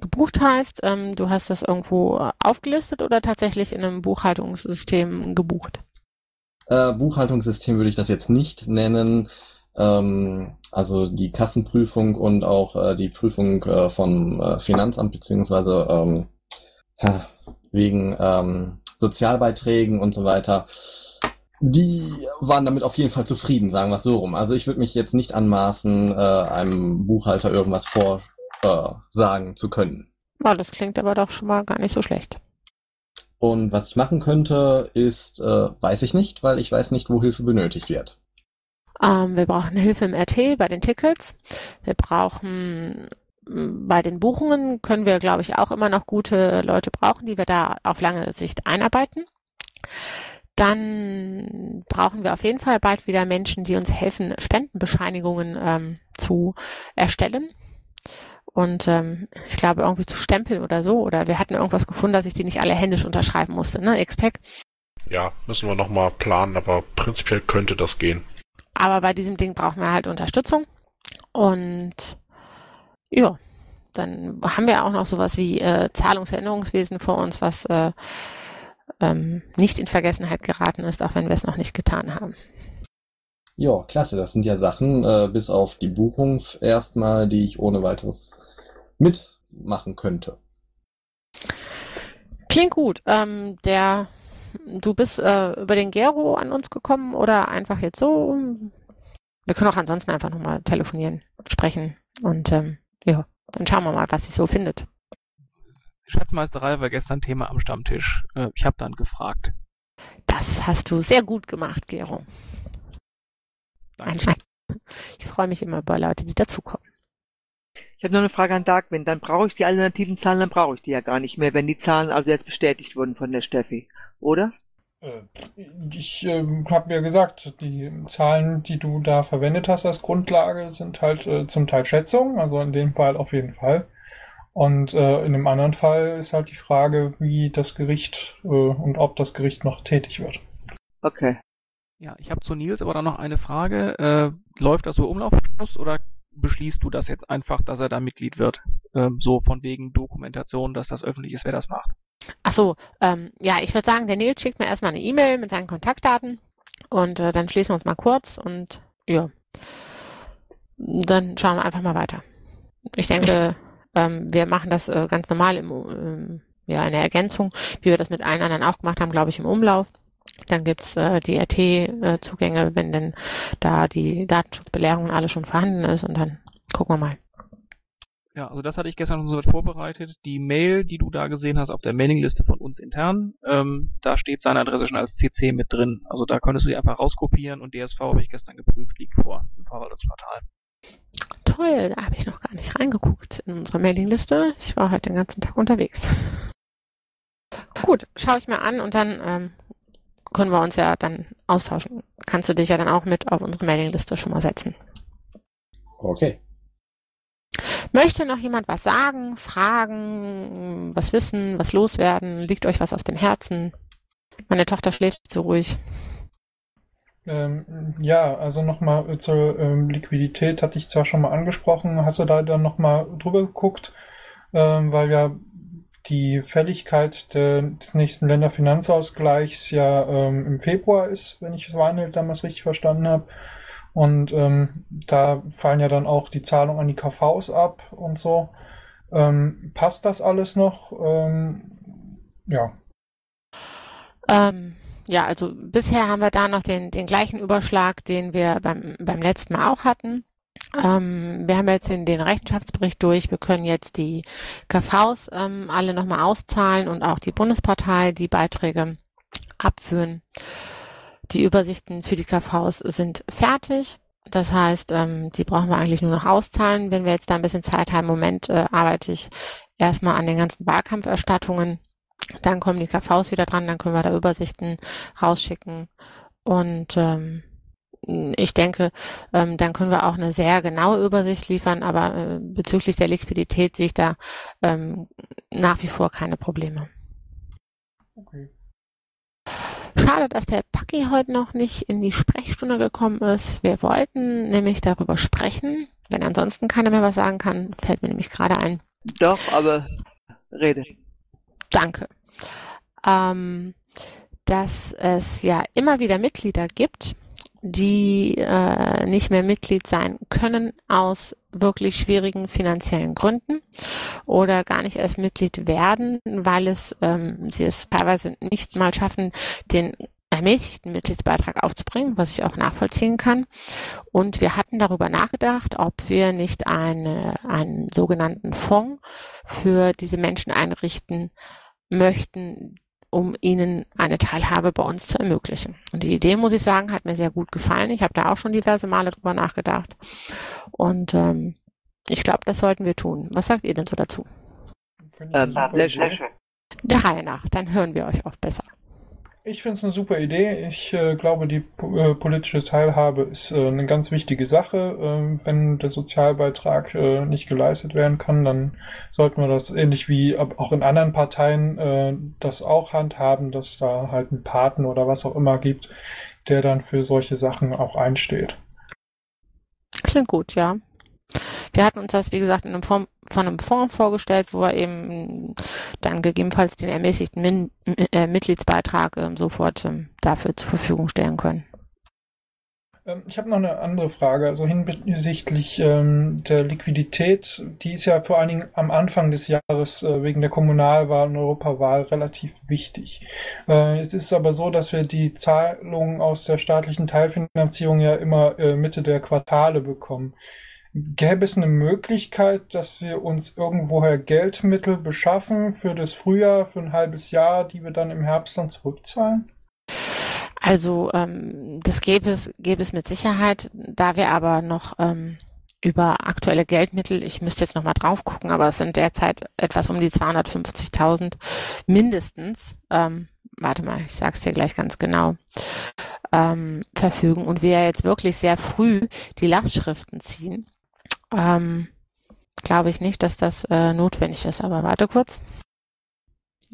Gebucht heißt, ähm, du hast das irgendwo äh, aufgelistet oder tatsächlich in einem Buchhaltungssystem gebucht? Äh, Buchhaltungssystem würde ich das jetzt nicht nennen. Ähm, also die Kassenprüfung und auch äh, die Prüfung äh, vom äh, Finanzamt beziehungsweise ähm, ja, wegen ähm, Sozialbeiträgen und so weiter. Die waren damit auf jeden Fall zufrieden, sagen wir es so rum. Also ich würde mich jetzt nicht anmaßen, äh, einem Buchhalter irgendwas vorsagen zu können. Oh, das klingt aber doch schon mal gar nicht so schlecht. Und was ich machen könnte, ist, äh, weiß ich nicht, weil ich weiß nicht, wo Hilfe benötigt wird. Ähm, wir brauchen Hilfe im RT bei den Tickets. Wir brauchen m, bei den Buchungen können wir, glaube ich, auch immer noch gute Leute brauchen, die wir da auf lange Sicht einarbeiten. Dann brauchen wir auf jeden Fall bald wieder Menschen, die uns helfen, Spendenbescheinigungen ähm, zu erstellen. Und ähm, ich glaube, irgendwie zu stempeln oder so. Oder wir hatten irgendwas gefunden, dass ich die nicht alle händisch unterschreiben musste, ne? XPEC. Ja, müssen wir nochmal planen, aber prinzipiell könnte das gehen. Aber bei diesem Ding brauchen wir halt Unterstützung. Und ja, dann haben wir auch noch sowas wie äh, Zahlungserinnerungswesen vor uns, was äh, ähm, nicht in Vergessenheit geraten ist, auch wenn wir es noch nicht getan haben. Ja, klasse. Das sind ja Sachen, äh, bis auf die Buchung erstmal, die ich ohne weiteres mitmachen könnte. Klingt gut. Ähm, der, du bist äh, über den Gero an uns gekommen oder einfach jetzt so? Wir können auch ansonsten einfach nochmal telefonieren, sprechen und ähm, ja, dann schauen wir mal, was sich so findet. Schatzmeisterei war gestern Thema am Stammtisch. Äh, ich habe dann gefragt. Das hast du sehr gut gemacht, Gero. Danke. Ich freue mich immer über Leute, die dazukommen. Ich habe noch eine Frage an Darkwin. Dann brauche ich die alternativen Zahlen, dann brauche ich die ja gar nicht mehr, wenn die Zahlen also jetzt bestätigt wurden von der Steffi, oder? Äh, Ich äh, habe ja gesagt, die Zahlen, die du da verwendet hast als Grundlage, sind halt äh, zum Teil Schätzungen, also in dem Fall auf jeden Fall. Und äh, in dem anderen Fall ist halt die Frage, wie das Gericht äh, und ob das Gericht noch tätig wird. Okay. Ja, ich habe zu Nils aber dann noch eine Frage. Äh, läuft das so Umlaufschluss oder beschließt du das jetzt einfach, dass er da Mitglied wird? Ähm, so von wegen Dokumentation, dass das öffentlich ist, wer das macht. Ach so, ähm, ja, ich würde sagen, der Nils schickt mir erstmal eine E-Mail mit seinen Kontaktdaten und äh, dann schließen wir uns mal kurz und ja, dann schauen wir einfach mal weiter. Ich denke, ähm, wir machen das äh, ganz normal im, ähm, ja, in der Ergänzung, wie wir das mit allen anderen auch gemacht haben, glaube ich, im Umlauf. Dann gibt's äh, die RT-Zugänge, wenn denn da die Datenschutzbelehrung alle schon vorhanden ist und dann gucken wir mal. Ja, also das hatte ich gestern schon soweit vorbereitet. Die Mail, die du da gesehen hast auf der Mailingliste von uns intern, ähm, da steht seine Adresse schon als CC mit drin. Also da könntest du die einfach rauskopieren und DSV habe ich gestern geprüft, liegt vor im Verwaltungsportal. Toll, da habe ich noch gar nicht reingeguckt in unsere Mailingliste. Ich war heute den ganzen Tag unterwegs. Gut, schaue ich mir an und dann ähm, können wir uns ja dann austauschen. Kannst du dich ja dann auch mit auf unsere Mailingliste schon mal setzen. Okay. Möchte noch jemand was sagen, fragen, was wissen, was loswerden? Liegt euch was auf dem Herzen? Meine Tochter schläft so ruhig. Ähm, ja, also nochmal zur ähm, Liquidität hatte ich zwar schon mal angesprochen, hast du da dann nochmal drüber geguckt, ähm, weil ja die Fälligkeit der, des nächsten Länderfinanzausgleichs ja ähm, im Februar ist, wenn ich Weinhild damals richtig verstanden habe. Und ähm, da fallen ja dann auch die Zahlungen an die KVs ab und so. Ähm, passt das alles noch? Ähm, ja. Ähm, ja, also bisher haben wir da noch den, den gleichen Überschlag, den wir beim, beim letzten Mal auch hatten. Ähm, wir haben jetzt den, den Rechenschaftsbericht durch. Wir können jetzt die KVs ähm, alle nochmal auszahlen und auch die Bundespartei die Beiträge abführen. Die Übersichten für die KVs sind fertig. Das heißt, ähm, die brauchen wir eigentlich nur noch auszahlen. Wenn wir jetzt da ein bisschen Zeit haben, im Moment äh, arbeite ich erstmal an den ganzen Wahlkampferstattungen. Dann kommen die KVs wieder dran, dann können wir da Übersichten rausschicken. Und ähm, ich denke, ähm, dann können wir auch eine sehr genaue Übersicht liefern, aber äh, bezüglich der Liquidität sehe ich da ähm, nach wie vor keine Probleme. Okay. Schade, dass der Paki heute noch nicht in die Sprechstunde gekommen ist. Wir wollten nämlich darüber sprechen. Wenn ansonsten keiner mehr was sagen kann, fällt mir nämlich gerade ein. Doch, aber rede. Danke. Ähm, dass es ja immer wieder Mitglieder gibt, die äh, nicht mehr Mitglied sein können aus wirklich schwierigen finanziellen Gründen oder gar nicht erst Mitglied werden, weil es ähm, sie es teilweise nicht mal schaffen, den ermäßigten Mitgliedsbeitrag aufzubringen, was ich auch nachvollziehen kann. Und wir hatten darüber nachgedacht, ob wir nicht eine, einen sogenannten Fonds für diese Menschen einrichten möchten, um ihnen eine Teilhabe bei uns zu ermöglichen. Und die Idee, muss ich sagen, hat mir sehr gut gefallen. Ich habe da auch schon diverse Male drüber nachgedacht. Und ähm, ich glaube, das sollten wir tun. Was sagt ihr denn so dazu? Ähm, sehr schön. Der Reihe nach, dann hören wir euch auch besser. Ich finde es eine super Idee. Ich äh, glaube, die äh, politische Teilhabe ist äh, eine ganz wichtige Sache. Ähm, wenn der Sozialbeitrag äh, nicht geleistet werden kann, dann sollten wir das ähnlich wie auch in anderen Parteien äh, das auch handhaben, dass da halt ein Paten oder was auch immer gibt, der dann für solche Sachen auch einsteht. Klingt gut, ja. Wir hatten uns das, wie gesagt, in einem Form, von einem Fonds vorgestellt, wo wir eben dann gegebenenfalls den ermäßigten Min äh, Mitgliedsbeitrag äh, sofort ähm, dafür zur Verfügung stellen können. Ähm, ich habe noch eine andere Frage, also hinsichtlich ähm, der Liquidität. Die ist ja vor allen Dingen am Anfang des Jahres äh, wegen der Kommunalwahl und Europawahl relativ wichtig. Äh, es ist aber so, dass wir die Zahlungen aus der staatlichen Teilfinanzierung ja immer äh, Mitte der Quartale bekommen. Gäbe es eine Möglichkeit, dass wir uns irgendwoher Geldmittel beschaffen für das Frühjahr, für ein halbes Jahr, die wir dann im Herbst dann zurückzahlen? Also ähm, das gäbe es, gäbe es mit Sicherheit, da wir aber noch ähm, über aktuelle Geldmittel, ich müsste jetzt nochmal drauf gucken, aber es sind derzeit etwas um die 250.000 mindestens, ähm, warte mal, ich sag's dir gleich ganz genau, ähm, verfügen und wir jetzt wirklich sehr früh die Lastschriften ziehen, ähm, glaube ich nicht, dass das äh, notwendig ist. Aber warte kurz.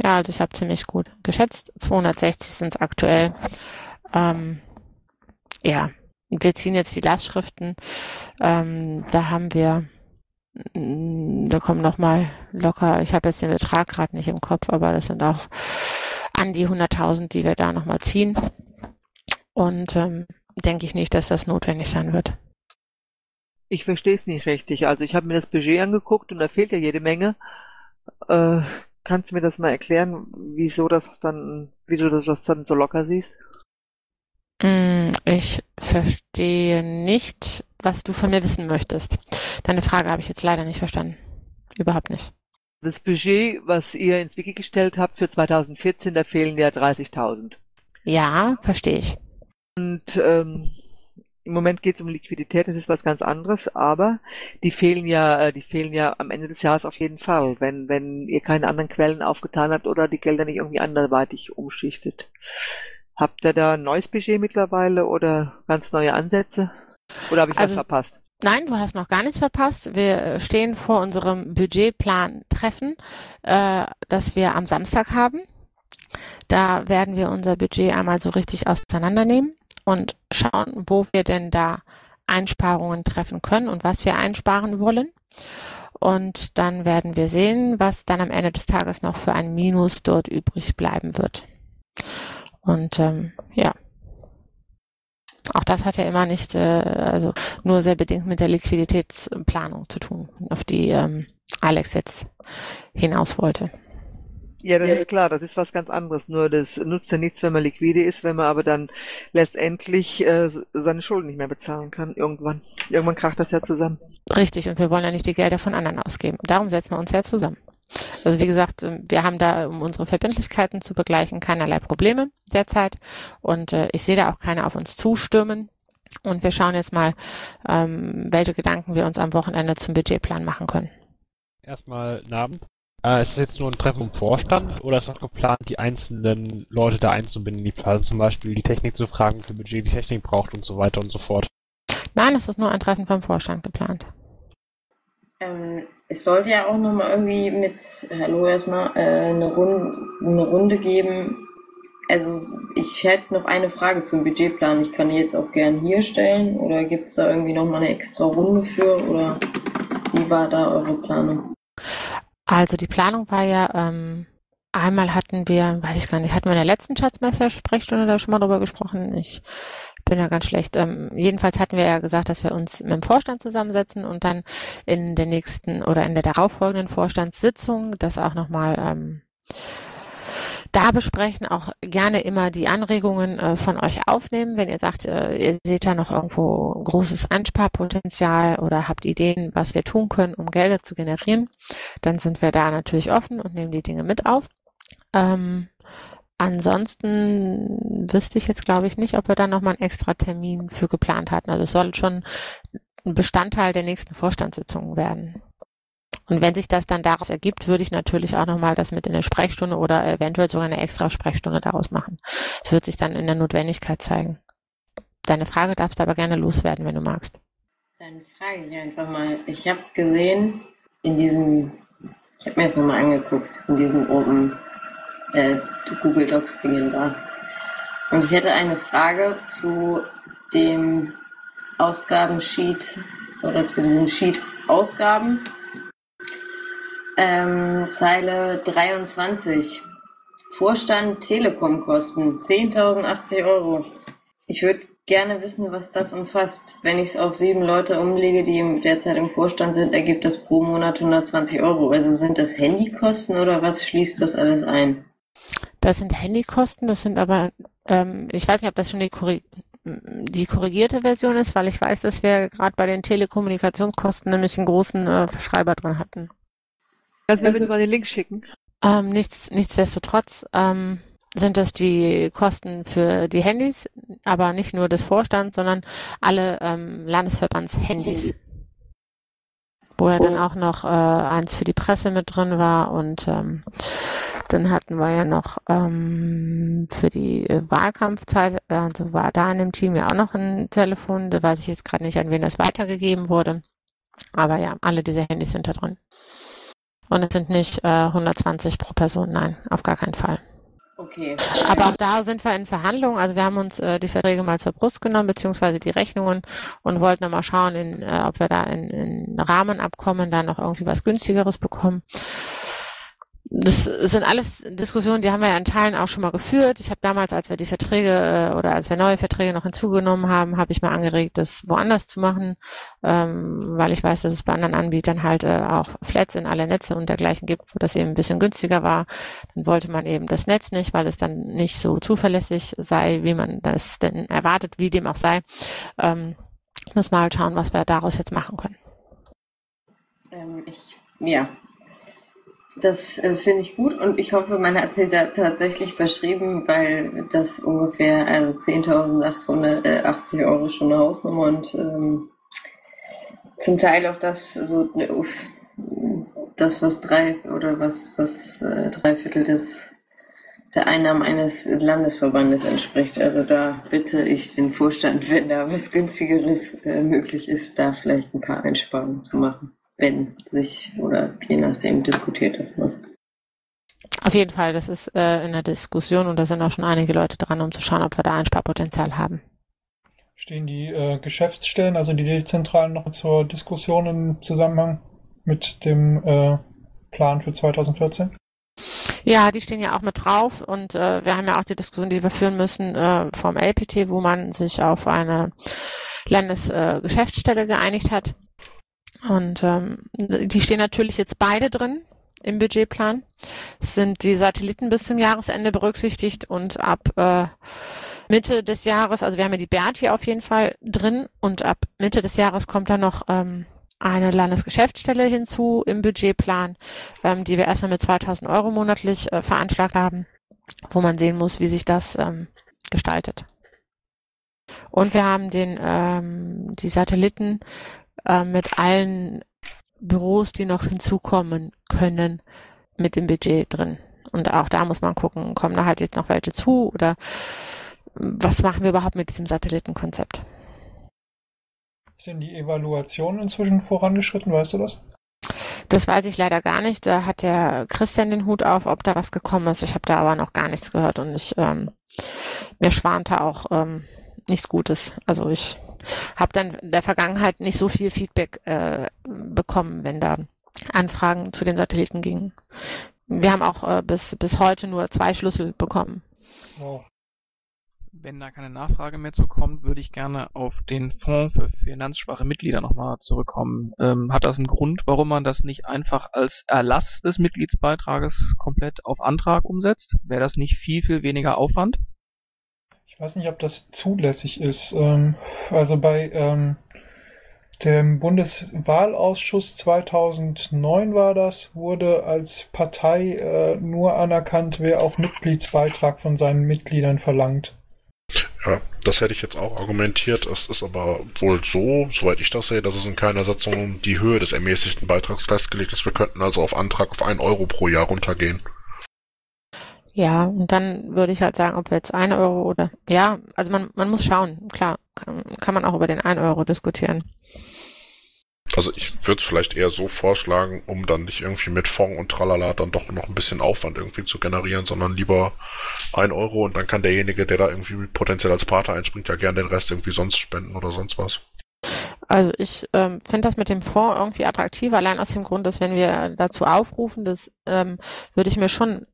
Ja, also ich habe ziemlich gut geschätzt. 260 sind es aktuell. Ähm, ja, wir ziehen jetzt die Lastschriften. Ähm, da haben wir, mm, da kommen noch mal locker, ich habe jetzt den Betrag gerade nicht im Kopf, aber das sind auch an die 100.000, die wir da noch mal ziehen. Und ähm, denke ich nicht, dass das notwendig sein wird. Ich verstehe es nicht richtig. Also ich habe mir das Budget angeguckt und da fehlt ja jede Menge. Äh, kannst du mir das mal erklären, wieso das dann, wie du das dann so locker siehst? Mm, ich verstehe nicht, was du von mir wissen möchtest. Deine Frage habe ich jetzt leider nicht verstanden. Überhaupt nicht. Das Budget, was ihr ins Wiki gestellt habt für 2014, da fehlen ja 30.000. Ja, verstehe ich. Und ähm, im Moment geht es um Liquidität, das ist was ganz anderes, aber die fehlen ja, äh, die fehlen ja am Ende des Jahres auf jeden Fall, wenn, wenn ihr keine anderen Quellen aufgetan habt oder die Gelder nicht irgendwie anderweitig umschichtet. Habt ihr da ein neues Budget mittlerweile oder ganz neue Ansätze? Oder habe ich also, was verpasst? Nein, du hast noch gar nichts verpasst. Wir stehen vor unserem Budgetplan-Treffen, äh, das wir am Samstag haben. Da werden wir unser Budget einmal so richtig auseinandernehmen und schauen, wo wir denn da Einsparungen treffen können und was wir einsparen wollen. Und dann werden wir sehen, was dann am Ende des Tages noch für ein Minus dort übrig bleiben wird. Und ähm, ja, auch das hat ja immer nicht, äh, also nur sehr bedingt mit der Liquiditätsplanung zu tun, auf die ähm, Alex jetzt hinaus wollte. Ja, das ist klar, das ist was ganz anderes. Nur das nutzt ja nichts, wenn man liquide ist, wenn man aber dann letztendlich äh, seine Schulden nicht mehr bezahlen kann. Irgendwann. Irgendwann kracht das ja zusammen. Richtig, und wir wollen ja nicht die Gelder von anderen ausgeben. Darum setzen wir uns ja zusammen. Also wie gesagt, ähm, wir haben da, um unsere Verbindlichkeiten zu begleichen, keinerlei Probleme derzeit. Und äh, ich sehe da auch keine auf uns zustürmen. Und wir schauen jetzt mal, ähm, welche Gedanken wir uns am Wochenende zum Budgetplan machen können. Erstmal Abend. Äh, ist das jetzt nur ein Treffen im Vorstand oder ist auch geplant, die einzelnen Leute da einzubinden, die planen zum Beispiel die Technik zu fragen, wie viel Budget die Technik braucht und so weiter und so fort? Nein, es ist nur ein Treffen vom Vorstand geplant. Ähm, es sollte ja auch nochmal irgendwie mit, hallo erstmal, äh, eine, Runde, eine Runde geben. Also ich hätte noch eine Frage zum Budgetplan. Ich kann die jetzt auch gern hier stellen oder gibt es da irgendwie nochmal eine extra Runde für oder wie war da eure Planung? Also die Planung war ja, ähm, einmal hatten wir, weiß ich gar nicht, hatten wir in der letzten Schatzmesser-Sprechstunde da schon mal drüber gesprochen. Ich bin ja ganz schlecht. Ähm, jedenfalls hatten wir ja gesagt, dass wir uns mit dem Vorstand zusammensetzen und dann in der nächsten oder in der darauffolgenden Vorstandssitzung das auch nochmal ähm, da besprechen, auch gerne immer die Anregungen äh, von euch aufnehmen. Wenn ihr sagt, äh, ihr seht da noch irgendwo großes Ansparpotenzial oder habt Ideen, was wir tun können, um Gelder zu generieren, dann sind wir da natürlich offen und nehmen die Dinge mit auf. Ähm, ansonsten wüsste ich jetzt, glaube ich, nicht, ob wir da nochmal einen extra Termin für geplant hatten. Also es soll schon ein Bestandteil der nächsten Vorstandssitzungen werden. Und wenn sich das dann daraus ergibt, würde ich natürlich auch nochmal das mit in der Sprechstunde oder eventuell sogar eine extra Sprechstunde daraus machen. Das wird sich dann in der Notwendigkeit zeigen. Deine Frage darfst du aber gerne loswerden, wenn du magst. Dann frage ich einfach mal. Ich habe gesehen, in diesem, ich habe mir das nochmal angeguckt, in diesem oben äh, Google Docs Dingen da. Und ich hätte eine Frage zu dem Ausgabensheet oder zu diesem Sheet Ausgaben ähm, Zeile 23. Vorstand Telekom-Kosten 10.080 Euro. Ich würde gerne wissen, was das umfasst. Wenn ich es auf sieben Leute umlege, die derzeit im Vorstand sind, ergibt das pro Monat 120 Euro. Also sind das Handykosten oder was schließt das alles ein? Das sind Handykosten, das sind aber, ähm, ich weiß nicht, ob das schon die, korrig die korrigierte Version ist, weil ich weiß, dass wir gerade bei den Telekommunikationskosten nämlich einen großen äh, Verschreiber drin hatten. Kannst du mir bitte mal den Link schicken? Ähm, nichts, nichtsdestotrotz ähm, sind das die Kosten für die Handys, aber nicht nur des Vorstands, sondern alle ähm, Landesverbandshandys. wo ja dann auch noch äh, eins für die Presse mit drin war und ähm, dann hatten wir ja noch ähm, für die äh, Wahlkampfzeit, also war da in dem Team ja auch noch ein Telefon, da weiß ich jetzt gerade nicht, an wen das weitergegeben wurde. Aber ja, alle diese Handys sind da drin. Und es sind nicht äh, 120 pro Person, nein, auf gar keinen Fall. Okay. Aber auch da sind wir in Verhandlungen. Also wir haben uns äh, die Verträge mal zur Brust genommen, beziehungsweise die Rechnungen und wollten dann mal schauen, in, äh, ob wir da in, in Rahmenabkommen da noch irgendwie was günstigeres bekommen das sind alles Diskussionen, die haben wir ja in Teilen auch schon mal geführt. Ich habe damals, als wir die Verträge äh, oder als wir neue Verträge noch hinzugenommen haben, habe ich mal angeregt, das woanders zu machen, ähm, weil ich weiß, dass es bei anderen Anbietern halt äh, auch Flats in alle Netze und dergleichen gibt, wo das eben ein bisschen günstiger war. Dann wollte man eben das Netz nicht, weil es dann nicht so zuverlässig sei, wie man das denn erwartet, wie dem auch sei. Ähm, muss mal halt schauen, was wir daraus jetzt machen können. Ähm, ich, ja, das äh, finde ich gut und ich hoffe, man hat sich da tatsächlich verschrieben, weil das ungefähr also 10.880 Euro schon eine Hausnummer und ähm, zum Teil auch das so ne, das was drei oder was das äh, Dreiviertel des der Einnahmen eines Landesverbandes entspricht. Also da bitte ich den Vorstand, wenn da was günstigeres äh, möglich ist, da vielleicht ein paar Einsparungen zu machen wenn sich oder je nachdem diskutiert ist. Ne? Auf jeden Fall, das ist äh, in der Diskussion und da sind auch schon einige Leute dran, um zu schauen, ob wir da ein Sparpotenzial haben. Stehen die äh, Geschäftsstellen, also die Dezentralen, noch zur Diskussion im Zusammenhang mit dem äh, Plan für 2014? Ja, die stehen ja auch mit drauf und äh, wir haben ja auch die Diskussion, die wir führen müssen äh, vom LPT, wo man sich auf eine Landesgeschäftsstelle äh, geeinigt hat. Und ähm, die stehen natürlich jetzt beide drin im Budgetplan. Es sind die Satelliten bis zum Jahresende berücksichtigt und ab äh, Mitte des Jahres, also wir haben ja die BERT hier auf jeden Fall drin und ab Mitte des Jahres kommt dann noch ähm, eine Landesgeschäftsstelle hinzu im Budgetplan, ähm, die wir erstmal mit 2000 Euro monatlich äh, veranschlagt haben, wo man sehen muss, wie sich das ähm, gestaltet. Und wir haben den ähm, die Satelliten äh, mit allen Büros, die noch hinzukommen können, mit dem Budget drin. Und auch da muss man gucken, kommen da halt jetzt noch welche zu oder was machen wir überhaupt mit diesem Satellitenkonzept? Sind die Evaluationen inzwischen vorangeschritten, weißt du das? Das weiß ich leider gar nicht. Da hat der Christian den Hut auf, ob da was gekommen ist. Ich habe da aber noch gar nichts gehört und ich ähm, mir schwante auch ähm, nichts Gutes. Also ich habe dann in der Vergangenheit nicht so viel Feedback äh, bekommen, wenn da Anfragen zu den Satelliten gingen. Wir haben auch äh, bis, bis heute nur zwei Schlüssel bekommen. Wow. Wenn da keine Nachfrage mehr zu kommt, würde ich gerne auf den Fonds für finanzschwache Mitglieder nochmal zurückkommen. Ähm, hat das einen Grund, warum man das nicht einfach als Erlass des Mitgliedsbeitrages komplett auf Antrag umsetzt? Wäre das nicht viel, viel weniger Aufwand? Ich weiß nicht, ob das zulässig ist. Ähm, also bei ähm, dem Bundeswahlausschuss 2009 war das, wurde als Partei äh, nur anerkannt, wer auch Mitgliedsbeitrag von seinen Mitgliedern verlangt. Ja, das hätte ich jetzt auch argumentiert. Es ist aber wohl so, soweit ich das sehe, dass es in keiner Satzung die Höhe des ermäßigten Beitrags festgelegt ist. Wir könnten also auf Antrag auf einen Euro pro Jahr runtergehen. Ja, und dann würde ich halt sagen, ob wir jetzt ein Euro oder ja, also man, man muss schauen. Klar, kann, kann man auch über den ein Euro diskutieren. Also ich würde es vielleicht eher so vorschlagen, um dann nicht irgendwie mit Fonds und Tralala dann doch noch ein bisschen Aufwand irgendwie zu generieren, sondern lieber ein Euro und dann kann derjenige, der da irgendwie potenziell als Partner einspringt, ja gerne den Rest irgendwie sonst spenden oder sonst was. Also ich ähm, finde das mit dem Fonds irgendwie attraktiv, allein aus dem Grund, dass wenn wir dazu aufrufen, das ähm, würde ich mir schon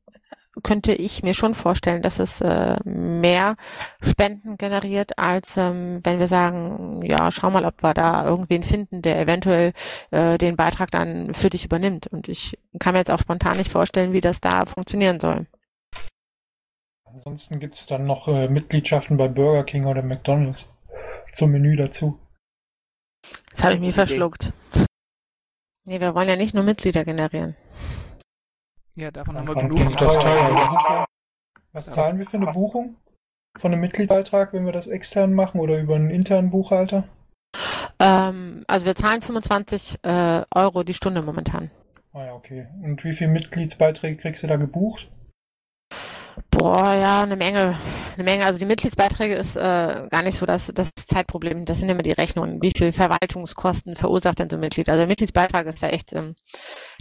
könnte ich mir schon vorstellen, dass es äh, mehr Spenden generiert, als ähm, wenn wir sagen, ja, schau mal, ob wir da irgendwen finden, der eventuell äh, den Beitrag dann für dich übernimmt. Und ich kann mir jetzt auch spontan nicht vorstellen, wie das da funktionieren soll. Ansonsten gibt es dann noch äh, Mitgliedschaften bei Burger King oder McDonald's zum Menü dazu. Das habe ich mir verschluckt. Nee, wir wollen ja nicht nur Mitglieder generieren. Ja, davon haben wir genug. Was zahlen wir für eine Buchung? Von einem Mitgliedsbeitrag, wenn wir das extern machen oder über einen internen Buchhalter? Ähm, also wir zahlen 25 äh, Euro die Stunde momentan. Ah ja, okay. Und wie viele Mitgliedsbeiträge kriegst du da gebucht? Boah, ja, eine Menge. Eine Menge. Also die Mitgliedsbeiträge ist äh, gar nicht so das, das Zeitproblem. Das sind immer die Rechnungen. Wie viel Verwaltungskosten verursacht denn so ein Mitglied? Also der Mitgliedsbeitrag ist ja echt ähm,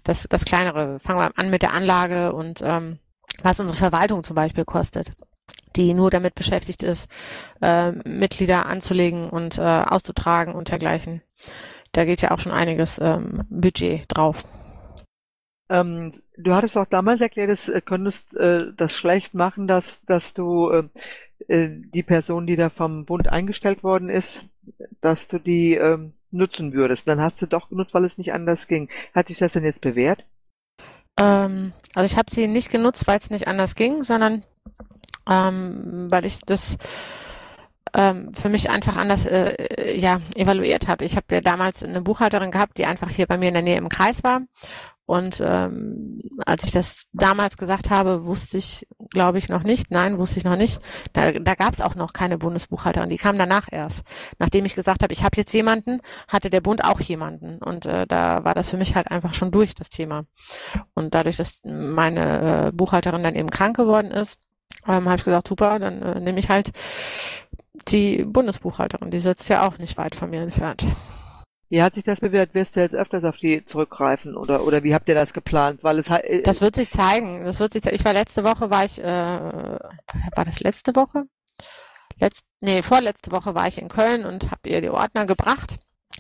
das, das kleinere. Fangen wir an mit der Anlage und ähm, was unsere Verwaltung zum Beispiel kostet die nur damit beschäftigt ist, äh, Mitglieder anzulegen und äh, auszutragen und dergleichen. Da geht ja auch schon einiges ähm, Budget drauf. Ähm, du hattest auch damals erklärt, dass äh, könntest äh, das schlecht machen, dass, dass du äh, äh, die Person, die da vom Bund eingestellt worden ist, dass du die ähm, nutzen würdest. Dann hast du doch genutzt, weil es nicht anders ging. Hat sich das denn jetzt bewährt? Ähm, also ich habe sie nicht genutzt, weil es nicht anders ging, sondern ähm, weil ich das ähm, für mich einfach anders äh, ja evaluiert habe. Ich habe ja damals eine Buchhalterin gehabt, die einfach hier bei mir in der Nähe im Kreis war. Und ähm, als ich das damals gesagt habe, wusste ich, glaube ich, noch nicht. Nein, wusste ich noch nicht. Da, da gab es auch noch keine Bundesbuchhalterin. Die kam danach erst. Nachdem ich gesagt habe, ich habe jetzt jemanden, hatte der Bund auch jemanden. Und äh, da war das für mich halt einfach schon durch, das Thema. Und dadurch, dass meine äh, Buchhalterin dann eben krank geworden ist, ähm, habe ich gesagt, super, dann äh, nehme ich halt die Bundesbuchhalterin. Die sitzt ja auch nicht weit von mir entfernt. Wie hat sich das bewährt? Wirst du jetzt öfters auf die zurückgreifen oder oder wie habt ihr das geplant? Weil es äh, das wird sich zeigen. Das wird sich. Ich war letzte Woche war ich. Äh, war das letzte Woche? Letzt, nee, vorletzte Woche war ich in Köln und habe ihr die Ordner gebracht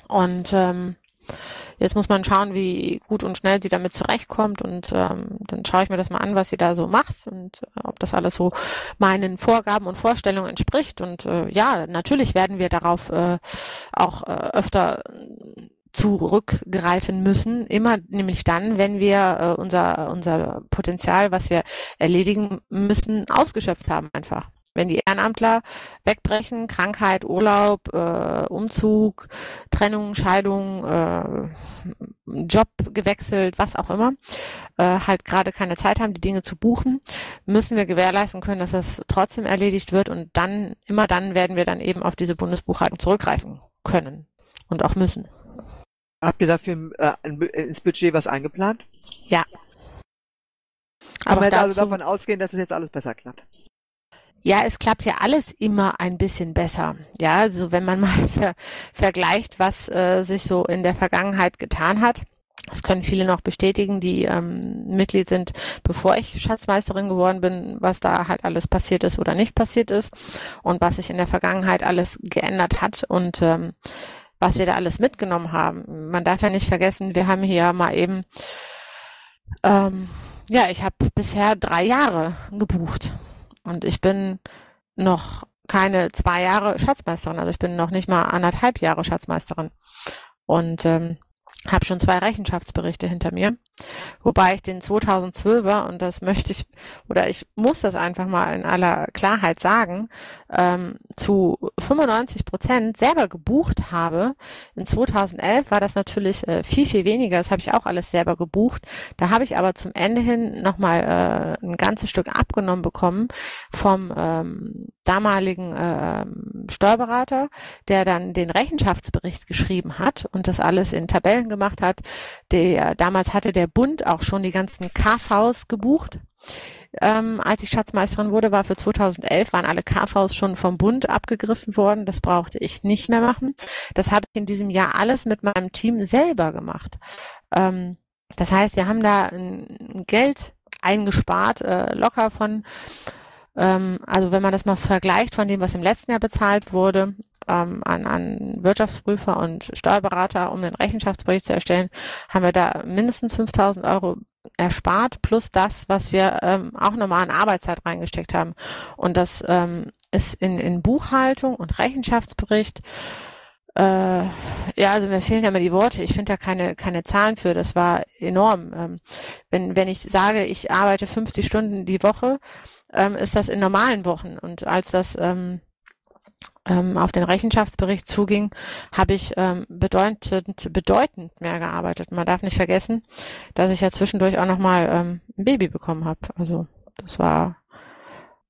und ähm, Jetzt muss man schauen, wie gut und schnell sie damit zurechtkommt und ähm, dann schaue ich mir das mal an, was sie da so macht und äh, ob das alles so meinen Vorgaben und Vorstellungen entspricht. Und äh, ja, natürlich werden wir darauf äh, auch äh, öfter zurückgreifen müssen, immer nämlich dann, wenn wir äh, unser, unser Potenzial, was wir erledigen müssen, ausgeschöpft haben einfach. Wenn die Ehrenamtler wegbrechen, Krankheit, Urlaub, äh, Umzug, Trennung, Scheidung, äh, Job gewechselt, was auch immer, äh, halt gerade keine Zeit haben, die Dinge zu buchen, müssen wir gewährleisten können, dass das trotzdem erledigt wird und dann, immer dann werden wir dann eben auf diese Bundesbuchhaltung zurückgreifen können und auch müssen. Habt ihr dafür äh, ins Budget was eingeplant? Ja. Kann man also davon ausgehen, dass es jetzt alles besser klappt? Ja, es klappt ja alles immer ein bisschen besser. Ja, also wenn man mal ver vergleicht, was äh, sich so in der Vergangenheit getan hat. Das können viele noch bestätigen, die ähm, Mitglied sind, bevor ich Schatzmeisterin geworden bin, was da halt alles passiert ist oder nicht passiert ist und was sich in der Vergangenheit alles geändert hat und ähm, was wir da alles mitgenommen haben. Man darf ja nicht vergessen, wir haben hier mal eben, ähm, ja, ich habe bisher drei Jahre gebucht. Und ich bin noch keine zwei Jahre Schatzmeisterin, also ich bin noch nicht mal anderthalb Jahre Schatzmeisterin. Und ähm, habe schon zwei Rechenschaftsberichte hinter mir, wobei ich den 2012er, und das möchte ich, oder ich muss das einfach mal in aller Klarheit sagen, ähm, zu 95 Prozent selber gebucht habe. In 2011 war das natürlich äh, viel, viel weniger. Das habe ich auch alles selber gebucht. Da habe ich aber zum Ende hin nochmal äh, ein ganzes Stück abgenommen bekommen vom ähm, damaligen äh, Steuerberater, der dann den Rechenschaftsbericht geschrieben hat und das alles in Tabellen gemacht hat. Der, damals hatte der Bund auch schon die ganzen KVs gebucht. Ähm, als ich Schatzmeisterin wurde, war für 2011, waren alle KVs schon vom Bund abgegriffen worden. Das brauchte ich nicht mehr machen. Das habe ich in diesem Jahr alles mit meinem Team selber gemacht. Ähm, das heißt, wir haben da ein Geld eingespart, äh, locker von, ähm, also wenn man das mal vergleicht von dem, was im letzten Jahr bezahlt wurde, ähm, an, an Wirtschaftsprüfer und Steuerberater, um den Rechenschaftsbericht zu erstellen, haben wir da mindestens 5000 Euro erspart, plus das, was wir ähm, auch nochmal an Arbeitszeit reingesteckt haben. Und das ähm, ist in, in Buchhaltung und Rechenschaftsbericht äh, ja, also mir fehlen ja immer die Worte. Ich finde da keine, keine Zahlen für. Das war enorm. Ähm, wenn, wenn ich sage, ich arbeite 50 Stunden die Woche, ähm, ist das in normalen Wochen. Und als das ähm, ähm, auf den Rechenschaftsbericht zuging, habe ich ähm, bedeutend, bedeutend mehr gearbeitet. Man darf nicht vergessen, dass ich ja zwischendurch auch nochmal ähm, ein Baby bekommen habe. Also das war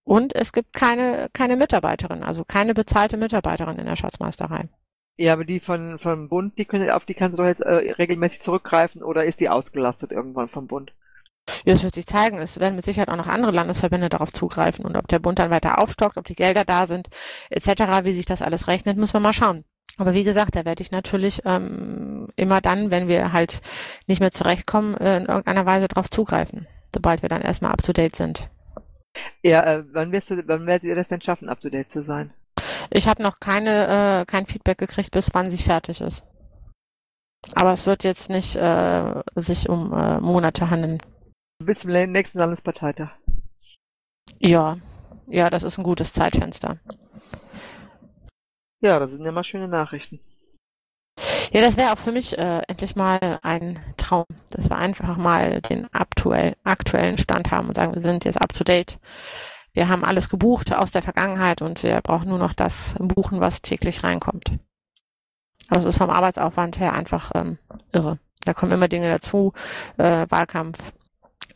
und es gibt keine, keine Mitarbeiterin, also keine bezahlte Mitarbeiterin in der Schatzmeisterei. Ja, aber die von vom Bund, die können auf die kannst du doch jetzt äh, regelmäßig zurückgreifen oder ist die ausgelastet irgendwann vom Bund? Ja, das wird sich zeigen. Es werden mit Sicherheit auch noch andere Landesverbände darauf zugreifen und ob der Bund dann weiter aufstockt, ob die Gelder da sind, etc., wie sich das alles rechnet, muss man mal schauen. Aber wie gesagt, da werde ich natürlich ähm, immer dann, wenn wir halt nicht mehr zurechtkommen, äh, in irgendeiner Weise darauf zugreifen, sobald wir dann erstmal up to date sind. Ja, äh, wann wirst du, wann werdet ihr das denn schaffen, up to date zu sein? Ich habe noch keine, äh, kein Feedback gekriegt, bis wann sie fertig ist. Aber es wird jetzt nicht äh, sich um äh, Monate handeln. Bis zum nächsten Landesparteitag. Ja, ja, das ist ein gutes Zeitfenster. Ja, das sind ja mal schöne Nachrichten. Ja, das wäre auch für mich äh, endlich mal ein Traum, dass wir einfach mal den aktuell, aktuellen Stand haben und sagen, wir sind jetzt up to date. Wir haben alles gebucht aus der Vergangenheit und wir brauchen nur noch das buchen, was täglich reinkommt. Aber es ist vom Arbeitsaufwand her einfach ähm, irre. Da kommen immer Dinge dazu, äh, Wahlkampf,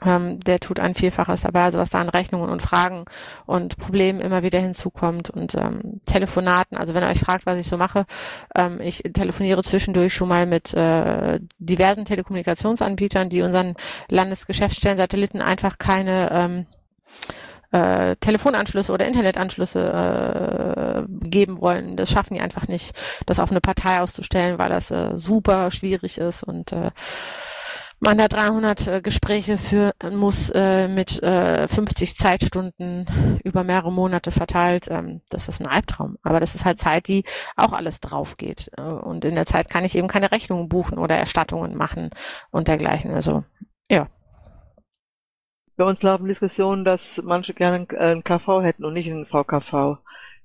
ähm, der tut ein Vielfaches dabei, also was da an Rechnungen und Fragen und Problemen immer wieder hinzukommt und ähm, Telefonaten, also wenn ihr euch fragt, was ich so mache, ähm, ich telefoniere zwischendurch schon mal mit äh, diversen Telekommunikationsanbietern, die unseren Landesgeschäftsstellen Satelliten einfach keine ähm, äh, Telefonanschlüsse oder Internetanschlüsse äh, geben wollen. Das schaffen die einfach nicht, das auf eine Partei auszustellen, weil das äh, super schwierig ist und äh, man da 300 äh, Gespräche führen muss äh, mit äh, 50 Zeitstunden über mehrere Monate verteilt. Ähm, das ist ein Albtraum. Aber das ist halt Zeit, die auch alles drauf geht. Äh, und in der Zeit kann ich eben keine Rechnungen buchen oder Erstattungen machen und dergleichen. Also, ja. Bei uns laufen Diskussionen, dass manche gerne einen KV hätten und nicht einen VKV.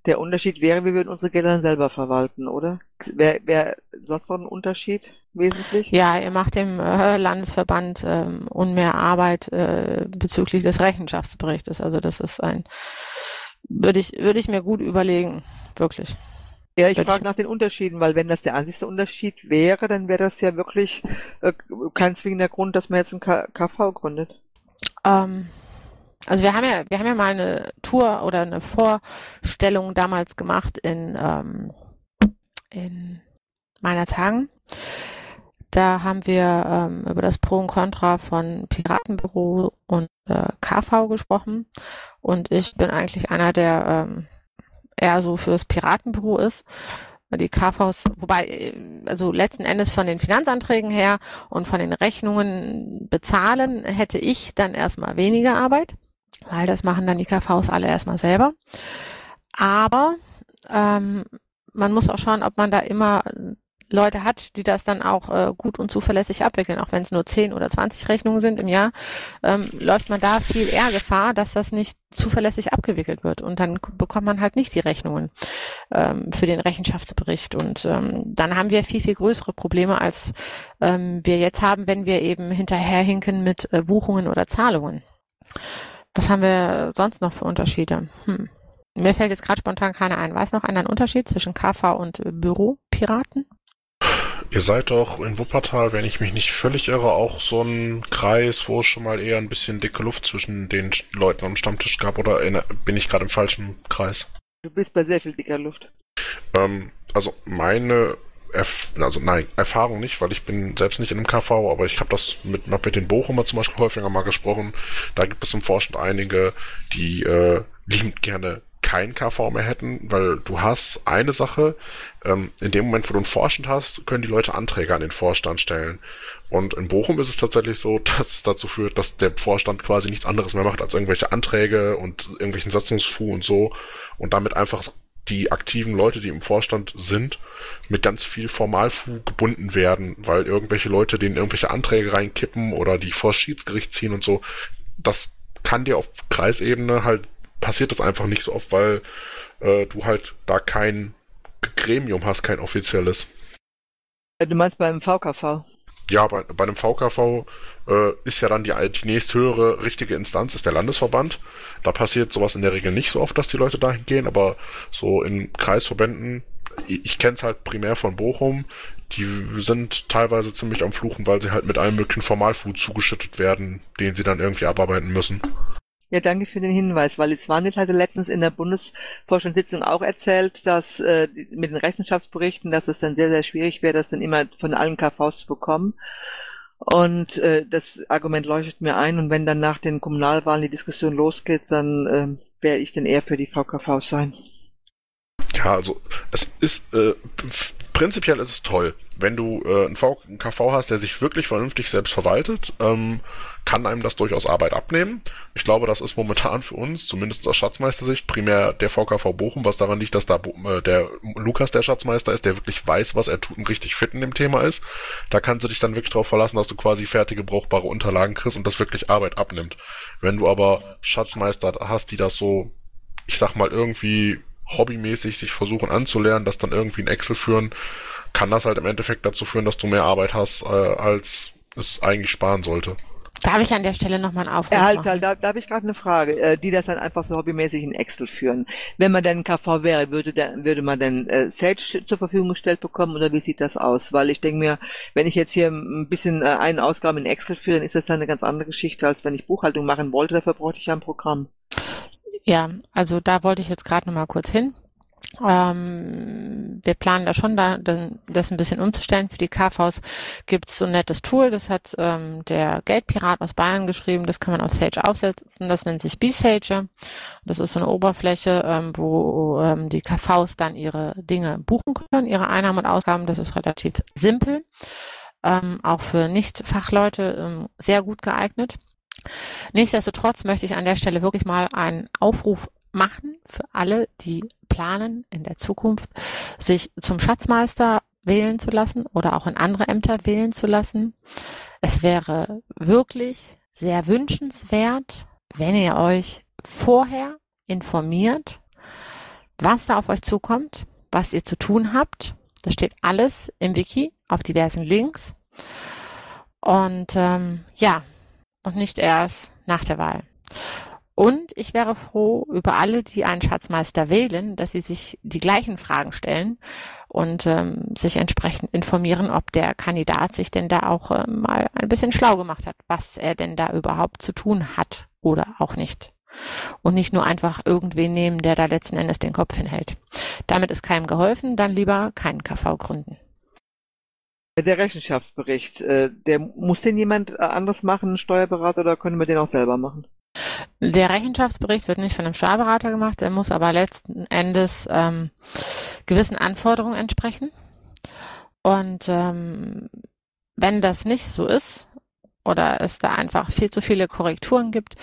Der Unterschied wäre, wir würden unsere Gelder selber verwalten, oder? Wäre wär sonst noch ein Unterschied wesentlich? Ja, ihr macht dem äh, Landesverband ähm, unmehr Arbeit äh, bezüglich des Rechenschaftsberichtes. Also das ist ein, würde ich, würde ich mir gut überlegen, wirklich. Ja, ich frage nach den Unterschieden, weil wenn das der einzige Unterschied wäre, dann wäre das ja wirklich äh, kein zwingender Grund, dass man jetzt ein K KV gründet. Ähm, also wir haben ja, wir haben ja mal eine Tour oder eine Vorstellung damals gemacht in, ähm, in meiner Tagen. Da haben wir ähm, über das Pro und Contra von Piratenbüro und äh, KV gesprochen. Und ich bin eigentlich einer, der ähm, eher so fürs Piratenbüro ist. Die KVs, wobei, also letzten Endes von den Finanzanträgen her und von den Rechnungen bezahlen, hätte ich dann erstmal weniger Arbeit weil das machen dann die KVs alle erstmal selber. Aber ähm, man muss auch schauen, ob man da immer Leute hat, die das dann auch äh, gut und zuverlässig abwickeln. Auch wenn es nur 10 oder 20 Rechnungen sind im Jahr, ähm, läuft man da viel eher Gefahr, dass das nicht zuverlässig abgewickelt wird. Und dann bekommt man halt nicht die Rechnungen ähm, für den Rechenschaftsbericht. Und ähm, dann haben wir viel, viel größere Probleme, als ähm, wir jetzt haben, wenn wir eben hinterherhinken mit äh, Buchungen oder Zahlungen. Was haben wir sonst noch für Unterschiede? Hm. Mir fällt jetzt gerade spontan keiner ein. Weiß noch einer einen Unterschied zwischen KV und äh, Büropiraten? Ihr seid doch in Wuppertal, wenn ich mich nicht völlig irre, auch so ein Kreis, wo es schon mal eher ein bisschen dicke Luft zwischen den Leuten am Stammtisch gab, oder bin ich gerade im falschen Kreis? Du bist bei sehr viel dicker Luft. Ähm, also meine Erf also nein, Erfahrung nicht, weil ich bin selbst nicht in einem KV, aber ich habe das mit, mit den Bochumer zum Beispiel häufiger mal gesprochen. Da gibt es im Vorstand einige, die äh, liebend gerne kein KV mehr hätten, weil du hast eine Sache, ähm, in dem Moment, wo du einen Vorstand hast, können die Leute Anträge an den Vorstand stellen. Und in Bochum ist es tatsächlich so, dass es dazu führt, dass der Vorstand quasi nichts anderes mehr macht als irgendwelche Anträge und irgendwelchen Satzungsfu und so und damit einfach die aktiven Leute, die im Vorstand sind, mit ganz viel Formalfu gebunden werden, weil irgendwelche Leute denen irgendwelche Anträge reinkippen oder die vor Schiedsgericht ziehen und so. Das kann dir auf Kreisebene halt, passiert das einfach nicht so oft, weil äh, du halt da kein Gremium hast, kein offizielles. Du meinst beim VKV? Ja, bei, bei einem VKV äh, ist ja dann die, die nächsthöhere richtige Instanz ist der Landesverband. Da passiert sowas in der Regel nicht so oft, dass die Leute dahin gehen, aber so in Kreisverbänden, ich, ich kenne es halt primär von Bochum, die sind teilweise ziemlich am Fluchen, weil sie halt mit allem möglichen Formalfood zugeschüttet werden, den sie dann irgendwie abarbeiten müssen. Ja, danke für den Hinweis, weil Swanit hatte letztens in der Bundesvorstandssitzung auch erzählt, dass äh, mit den Rechenschaftsberichten, dass es dann sehr, sehr schwierig wäre, das dann immer von allen KVs zu bekommen. Und äh, das Argument leuchtet mir ein. Und wenn dann nach den Kommunalwahlen die Diskussion losgeht, dann äh, werde ich dann eher für die VKVs sein. Ja, also es ist äh, prinzipiell ist es toll, wenn du äh, einen KV hast, der sich wirklich vernünftig selbst verwaltet, ähm, kann einem das durchaus Arbeit abnehmen. Ich glaube, das ist momentan für uns, zumindest aus Schatzmeistersicht, primär der VKV Bochum, was daran liegt, dass da äh, der Lukas der Schatzmeister ist, der wirklich weiß, was er tut und richtig fit in dem Thema ist. Da kannst du dich dann wirklich darauf verlassen, dass du quasi fertige, brauchbare Unterlagen kriegst und das wirklich Arbeit abnimmt. Wenn du aber Schatzmeister hast, die das so, ich sag mal, irgendwie hobbymäßig sich versuchen anzulernen, das dann irgendwie in Excel führen, kann das halt im Endeffekt dazu führen, dass du mehr Arbeit hast, äh, als es eigentlich sparen sollte. Darf ich an der Stelle nochmal einen Aufruf Ja, halt, machen? halt, da, da habe ich gerade eine Frage, äh, die das dann einfach so hobbymäßig in Excel führen. Wenn man denn KV wäre, würde, der, würde man denn äh, Sage zur Verfügung gestellt bekommen oder wie sieht das aus? Weil ich denke mir, wenn ich jetzt hier ein bisschen äh, eine Ausgabe in Excel führe, dann ist das dann eine ganz andere Geschichte, als wenn ich Buchhaltung machen wollte. Dafür bräuchte ich ja ein Programm. Ja, also da wollte ich jetzt gerade nochmal kurz hin. Ähm, wir planen da schon, da, das ein bisschen umzustellen. Für die KVs gibt's so ein nettes Tool, das hat ähm, der Geldpirat aus Bayern geschrieben, das kann man auf Sage aufsetzen, das nennt sich B-Sage. Das ist so eine Oberfläche, ähm, wo ähm, die KVs dann ihre Dinge buchen können, ihre Einnahmen und Ausgaben, das ist relativ simpel. Ähm, auch für Nicht-Fachleute ähm, sehr gut geeignet. Nichtsdestotrotz möchte ich an der Stelle wirklich mal einen Aufruf machen für alle, die planen, in der Zukunft sich zum Schatzmeister wählen zu lassen oder auch in andere Ämter wählen zu lassen. Es wäre wirklich sehr wünschenswert, wenn ihr euch vorher informiert, was da auf euch zukommt, was ihr zu tun habt. Das steht alles im Wiki auf diversen Links. Und ähm, ja, und nicht erst nach der Wahl. Und ich wäre froh über alle, die einen Schatzmeister wählen, dass sie sich die gleichen Fragen stellen und ähm, sich entsprechend informieren, ob der Kandidat sich denn da auch äh, mal ein bisschen schlau gemacht hat, was er denn da überhaupt zu tun hat oder auch nicht. Und nicht nur einfach irgendwen nehmen, der da letzten Endes den Kopf hinhält. Damit ist keinem geholfen, dann lieber keinen KV gründen. Der Rechenschaftsbericht, äh, der muss den jemand äh, anders machen, Steuerberater, oder können wir den auch selber machen? Der Rechenschaftsbericht wird nicht von einem Steuerberater gemacht, der muss aber letzten Endes ähm, gewissen Anforderungen entsprechen. Und ähm, wenn das nicht so ist oder es da einfach viel zu viele Korrekturen gibt,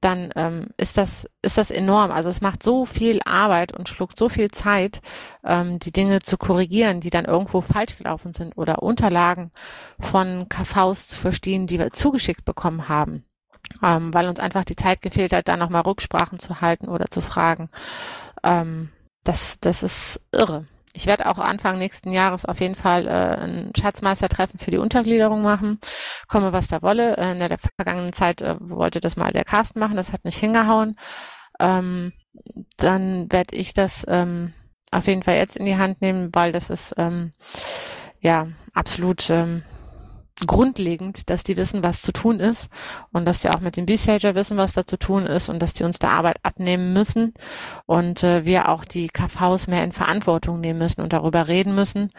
dann ähm, ist das ist das enorm. Also es macht so viel Arbeit und schluckt so viel Zeit, ähm, die Dinge zu korrigieren, die dann irgendwo falsch gelaufen sind oder Unterlagen von KVs zu verstehen, die wir zugeschickt bekommen haben ähm, weil uns einfach die Zeit gefehlt hat, da nochmal Rücksprachen zu halten oder zu fragen. Ähm, das, das ist irre. Ich werde auch Anfang nächsten Jahres auf jeden Fall äh, ein Schatzmeistertreffen für die Untergliederung machen. Komme, was da wolle. Äh, in der vergangenen Zeit äh, wollte das mal der Carsten machen, das hat nicht hingehauen. Ähm, dann werde ich das ähm, auf jeden Fall jetzt in die Hand nehmen, weil das ist ähm, ja absolut ähm, grundlegend, dass die wissen, was zu tun ist und dass die auch mit dem B-Stager wissen, was da zu tun ist und dass die uns da Arbeit abnehmen müssen und äh, wir auch die KVs mehr in Verantwortung nehmen müssen und darüber reden müssen,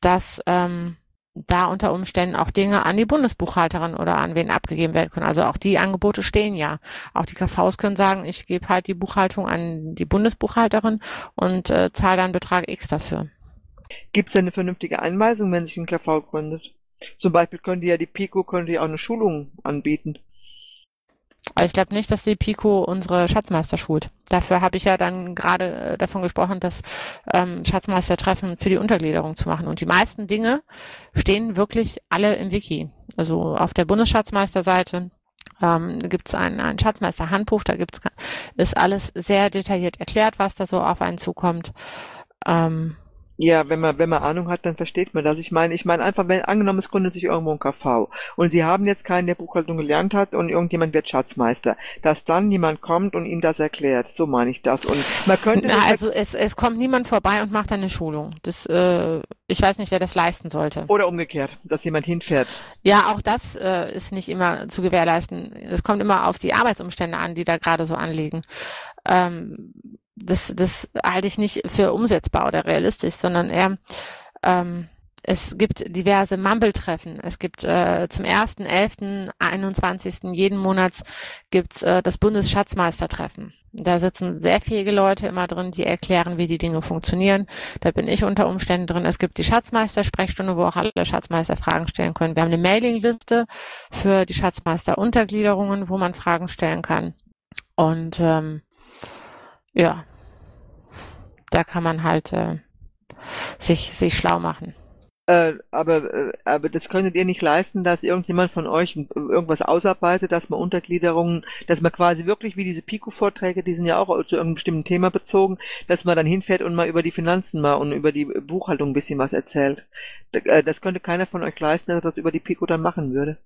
dass ähm, da unter Umständen auch Dinge an die Bundesbuchhalterin oder an wen abgegeben werden können. Also auch die Angebote stehen ja. Auch die KVs können sagen, ich gebe halt die Buchhaltung an die Bundesbuchhalterin und äh, zahle dann Betrag X dafür. Gibt es denn eine vernünftige Einweisung, wenn sich ein KV gründet? Zum Beispiel könnte ja die Pico könnte ja auch eine Schulung anbieten. Ich glaube nicht, dass die Pico unsere Schatzmeister schult. Dafür habe ich ja dann gerade äh, davon gesprochen, das ähm, Schatzmeistertreffen für die Untergliederung zu machen. Und die meisten Dinge stehen wirklich alle im Wiki. Also auf der Bundesschatzmeisterseite ähm, gibt es ein, ein Schatzmeister-Handbuch, da gibt's, ist alles sehr detailliert erklärt, was da so auf einen zukommt. Ähm, Ja, wenn man, wenn man Ahnung hat, dann versteht man das. Ich meine, ich meine einfach, wenn angenommen, es gründet sich irgendwo ein KV und Sie haben jetzt keinen, der Buchhaltung gelernt hat und irgendjemand wird Schatzmeister, dass dann jemand kommt und ihm das erklärt. So meine ich das. Und man könnte. Na, also es, es kommt niemand vorbei und macht eine Schulung. Das, äh, ich weiß nicht, wer das leisten sollte. Oder umgekehrt, dass jemand hinfährt. Ja, auch das äh, ist nicht immer zu gewährleisten. Es kommt immer auf die Arbeitsumstände an, die da gerade so anliegen. Ähm, das, das halte ich nicht für umsetzbar oder realistisch, sondern eher, ähm, es gibt diverse Mumble-Treffen. Es gibt äh, zum 1.11., 21. jeden Monats gibt's äh, das Bundesschatzmeistertreffen. Da sitzen sehr fähige Leute immer drin, die erklären, wie die Dinge funktionieren. Da bin ich unter Umständen drin. Es gibt die Schatzmeister-Sprechstunde, wo auch alle Schatzmeister Fragen stellen können. Wir haben eine Mailingliste für die Schatzmeister-Untergliederungen, wo man Fragen stellen kann. Und ähm, ja, da kann man halt äh, sich, sich schlau machen. Äh, aber, äh, aber das könntet ihr nicht leisten, dass irgendjemand von euch irgendwas ausarbeitet, dass man Untergliederungen, dass man quasi wirklich wie diese Pico-Vorträge, die sind ja auch zu irgendeinem bestimmten Thema bezogen, dass man dann hinfährt und mal über die Finanzen mal und über die Buchhaltung ein bisschen was erzählt. Äh, das könnte keiner von euch leisten, dass das über die Pico dann machen würde.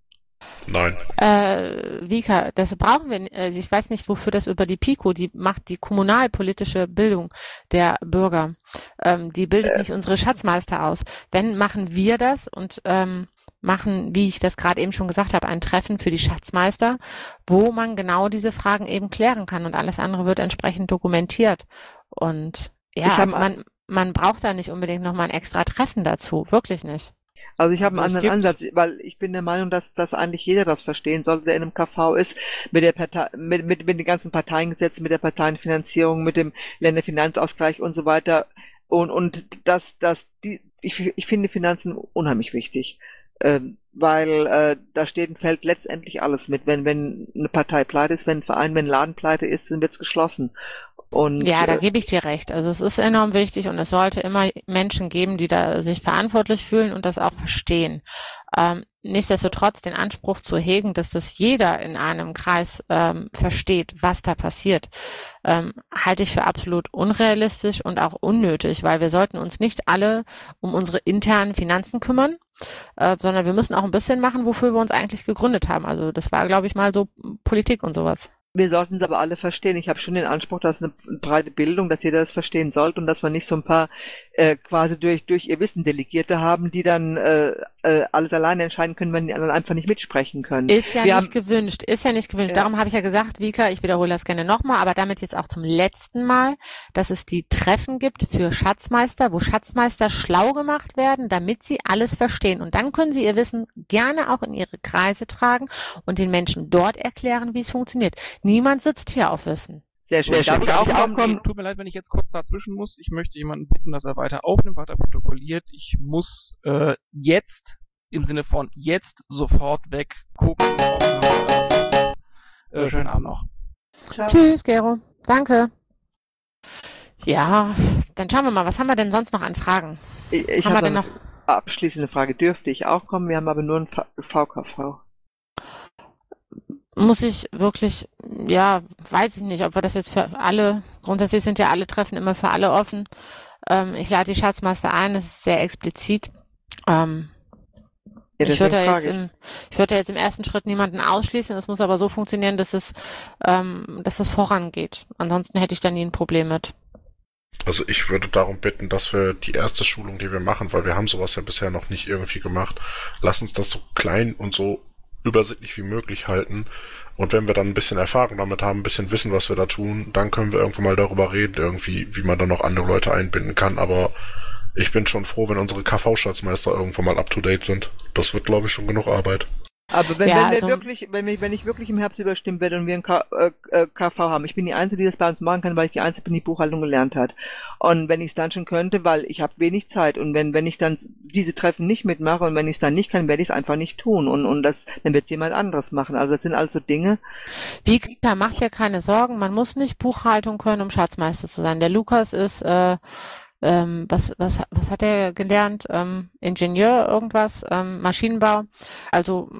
Nein. Äh, Vika, das brauchen wir. Also ich weiß nicht, wofür das über die PICO, die macht die kommunalpolitische Bildung der Bürger. Ähm, die bildet äh. nicht unsere Schatzmeister aus. Wenn machen wir das und ähm, machen, wie ich das gerade eben schon gesagt habe, ein Treffen für die Schatzmeister, wo man genau diese Fragen eben klären kann und alles andere wird entsprechend dokumentiert. Und ja, also man, man braucht da nicht unbedingt nochmal ein extra Treffen dazu, wirklich nicht. Also ich habe also einen anderen Ansatz, weil ich bin der Meinung, dass, dass eigentlich jeder das verstehen sollte, der in einem KV ist, mit der Partei, mit, mit, mit den ganzen Parteiengesetzen, mit der Parteienfinanzierung, mit dem Länderfinanzausgleich und so weiter. Und, und das, das, die, ich, ich finde Finanzen unheimlich wichtig. Ähm, weil äh, da steht und fällt letztendlich alles mit. Wenn, wenn eine Partei pleite ist, wenn ein Verein, wenn ein Laden pleite ist, dann wird's geschlossen. Und, ja, da äh, gebe ich dir recht. Also es ist enorm wichtig und es sollte immer Menschen geben, die da sich verantwortlich fühlen und das auch verstehen. Ähm, nichtsdestotrotz den Anspruch zu hegen, dass das jeder in einem Kreis ähm, versteht, was da passiert, ähm, halte ich für absolut unrealistisch und auch unnötig, weil wir sollten uns nicht alle um unsere internen Finanzen kümmern, äh, sondern wir müssen auch ein bisschen machen, wofür wir uns eigentlich gegründet haben. Also das war, glaube ich, mal so Politik und sowas. Wir sollten es aber alle verstehen. Ich habe schon den Anspruch, dass eine breite Bildung, dass jeder das verstehen sollte und dass wir nicht so ein paar äh, quasi durch durch ihr Wissen Delegierte haben, die dann äh, äh, alles alleine entscheiden können, wenn die anderen einfach nicht mitsprechen können. Ist ja wir nicht haben, gewünscht, ist ja nicht gewünscht. Ja. Darum habe ich ja gesagt, Vika, ich wiederhole das gerne nochmal, aber damit jetzt auch zum letzten Mal, dass es die Treffen gibt für Schatzmeister, wo Schatzmeister schlau gemacht werden, damit sie alles verstehen. Und dann können sie ihr Wissen gerne auch in ihre Kreise tragen und den Menschen dort erklären, wie es funktioniert. Niemand sitzt hier auf Wissen. Sehr schön. Darf ich auch kommen? Tut mir leid, wenn ich jetzt kurz dazwischen muss. Ich möchte jemanden bitten, dass er weiter aufnimmt, weiter protokolliert. Ich muss äh, jetzt, im Sinne von jetzt, sofort weg gucken. Äh, schönen Abend noch. Ciao. Tschüss, Gero. Danke. Ja, dann schauen wir mal, was haben wir denn sonst noch an Fragen? Ich, ich habe hab noch abschließende Frage. Dürfte ich auch kommen? Wir haben aber nur ein VKV muss ich wirklich, ja, weiß ich nicht, ob wir das jetzt für alle, grundsätzlich sind ja alle Treffen immer für alle offen. Ähm, ich lade die Schatzmeister ein, das ist sehr explizit. Ähm, ja, ich würde jetzt im, ich würde jetzt im ersten Schritt niemanden ausschließen. Es muss aber so funktionieren, dass es, ähm, dass es vorangeht. Ansonsten hätte ich da nie ein Problem mit. Also ich würde darum bitten, dass wir die erste Schulung, die wir machen, weil wir haben sowas ja bisher noch nicht irgendwie gemacht, lass uns das so klein und so übersichtlich wie möglich halten. Und wenn wir dann ein bisschen Erfahrung damit haben, ein bisschen wissen, was wir da tun, dann können wir irgendwann mal darüber reden, irgendwie, wie man da noch andere Leute einbinden kann. Aber ich bin schon froh, wenn unsre KV-Schatzmeister irgendwann mal up to date sind. Das wird, glaube ich, schon genug Arbeit. Aber wenn, ja, wenn wir also, wirklich, wenn ich, wenn ich wirklich im Herbst überstimmt werde und wir ein K, äh, äh KV haben, ich bin die Einzige, die das bei uns machen kann, weil ich die Einzige bin, die Buchhaltung gelernt hat. Und wenn ich es dann schon könnte, weil ich habe wenig Zeit und wenn, wenn ich dann diese Treffen nicht mitmache und wenn ich es dann nicht kann, werde ich es einfach nicht tun und, und das, dann wird jemand anderes machen. Also das sind also Dinge. Vika, macht ja keine Sorgen, man muss nicht Buchhaltung können, um Schatzmeister zu sein. Der Lukas ist, äh, ähm, was, was, was hat er gelernt? Ähm, Ingenieur, irgendwas, ähm, Maschinenbau. Also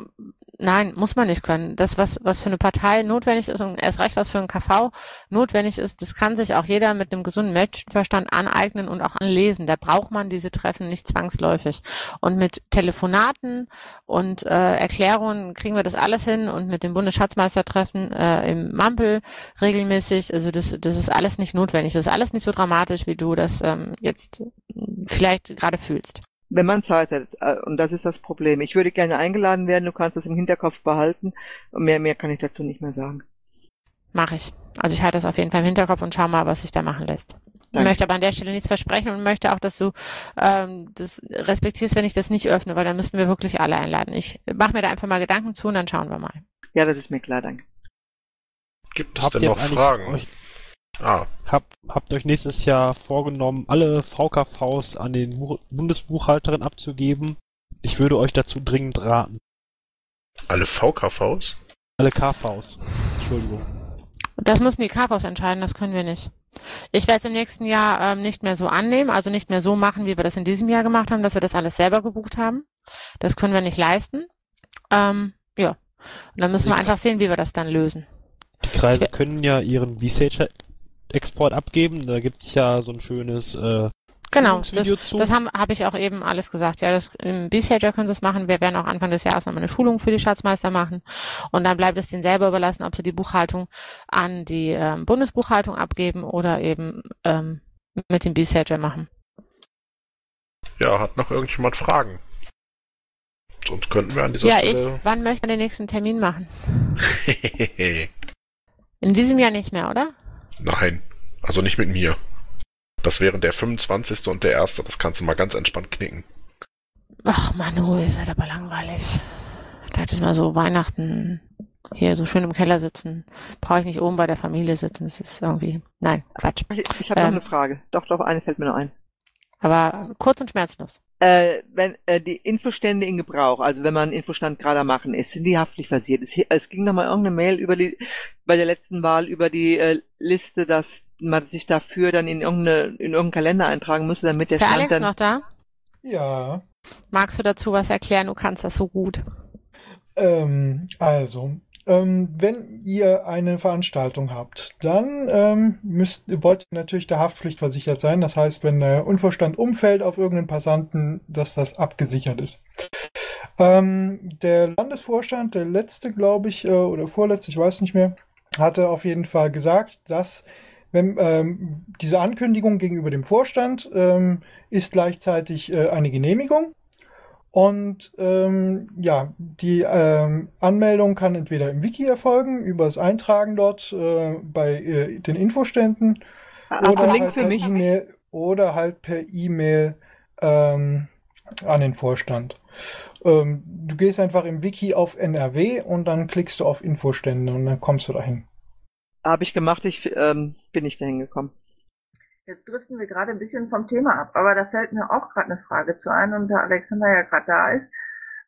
Nein, muss man nicht können. Das, was, was für eine Partei notwendig ist und erst recht, was für ein KV notwendig ist, das kann sich auch jeder mit einem gesunden Menschenverstand aneignen und auch anlesen. Da braucht man diese Treffen nicht zwangsläufig. Und mit Telefonaten und äh, Erklärungen kriegen wir das alles hin und mit dem Bundesschatzmeistertreffen äh, im Mampel regelmäßig. Also das, das ist alles nicht notwendig. Das ist alles nicht so dramatisch, wie du das ähm, jetzt vielleicht gerade fühlst. Wenn man Zeit hat, äh, und das ist das Problem. Ich würde gerne eingeladen werden, du kannst das im Hinterkopf behalten. Und mehr, mehr kann ich dazu nicht mehr sagen. Mache ich. Also ich halte das auf jeden Fall im Hinterkopf und schau mal, was sich da machen lässt. Ich Danke. möchte aber an der Stelle nichts versprechen und möchte auch, dass du ähm, das respektierst, wenn ich das nicht öffne, weil dann müssten wir wirklich alle einladen. Ich mache mir da einfach mal Gedanken zu und dann schauen wir mal. Ja, das ist mir klar, danke. Gibt es Habt denn noch Fragen? Euch, Ah, habt, habt euch nächstes Jahr vorgenommen, alle VKVs an den Buch Bundesbuchhalterin abzugeben? Ich würde euch dazu dringend raten. alle VKVs? Alle KVs. Entschuldigung. Das müssen die KVs entscheiden, das können wir nicht. Ich werde es im nächsten Jahr ähm, nicht mehr so annehmen, also nicht mehr so machen, wie wir das in diesem Jahr gemacht haben, dass wir das alles selber gebucht haben. Das können wir nicht leisten. Ähm, ja. Und dann müssen wir Die- einfach sehen, wie wir das dann lösen. Die Kreise können ja ihren V-Sage-Export abgeben. Da gibt's ja so ein schönes äh, Genau, das, Video zu. das habe hab ich auch eben alles gesagt. Ja, das, im B-Sager können sie es machen. Wir werden auch Anfang des Jahres nochmal eine Schulung für die Schatzmeister machen. Und dann bleibt es denen selber überlassen, ob sie die Buchhaltung an die ähm, Bundesbuchhaltung abgeben oder eben ähm, mit dem B-Sager machen. Ja, hat noch irgendjemand Fragen? Sonst könnten wir an dieser Ja, ich. Stelle. Wann möchten wir den nächsten Termin machen? In diesem Jahr nicht mehr, oder? Nein, also nicht mit mir. Das wären der 25. und der 1. Das kannst du mal ganz entspannt knicken. Ach, Manu, ihr seid aber langweilig. Da hätte ich mal so Weihnachten hier so schön im Keller sitzen. Brauche ich nicht oben bei der Familie sitzen. Das ist irgendwie. Nein, Quatsch. Ich, ich habe noch Ähm. eine Frage. Doch, doch, eine fällt mir noch ein. Aber kurz und schmerzlos. Äh, wenn äh, die Infostände in Gebrauch, also wenn man einen Infostand gerade machen ist, sind die haftlich versiert? Es, es ging noch mal irgendeine Mail über die bei der letzten Wahl über die äh, Liste, dass man sich dafür dann in irgendeine in irgendeinen Kalender eintragen müsste, damit der Ist der Stand Alex dann noch da? Ja, Magst du dazu was erklären? Du kannst das so gut. ähm, also, ähm, wenn ihr eine Veranstaltung habt, dann ähm, müsst, wollt ihr natürlich der Haftpflicht versichert sein. Das heißt, wenn der Unverstand umfällt auf irgendeinen Passanten, dass das abgesichert ist. Ähm, der Landesvorstand, der letzte, glaube ich, äh, oder vorletzte, ich weiß nicht mehr, hatte auf jeden Fall gesagt, dass wenn ähm, diese Ankündigung gegenüber dem Vorstand ähm, ist gleichzeitig äh, eine Genehmigung. Und ähm, ja, die ähm, Anmeldung kann entweder im Wiki erfolgen, über das Eintragen dort äh, bei äh, den Infoständen du oder halt per mich? E-Mail oder halt per E-Mail ähm, an den Vorstand. Ähm, du gehst einfach im Wiki auf NRW und dann klickst du auf Infostände und dann kommst du dahin. Habe ich gemacht, ich ähm, bin nicht dahin gekommen. Jetzt driften wir gerade ein bisschen vom Thema ab, aber da fällt mir auch gerade eine Frage zu ein und da Alexander ja gerade da ist.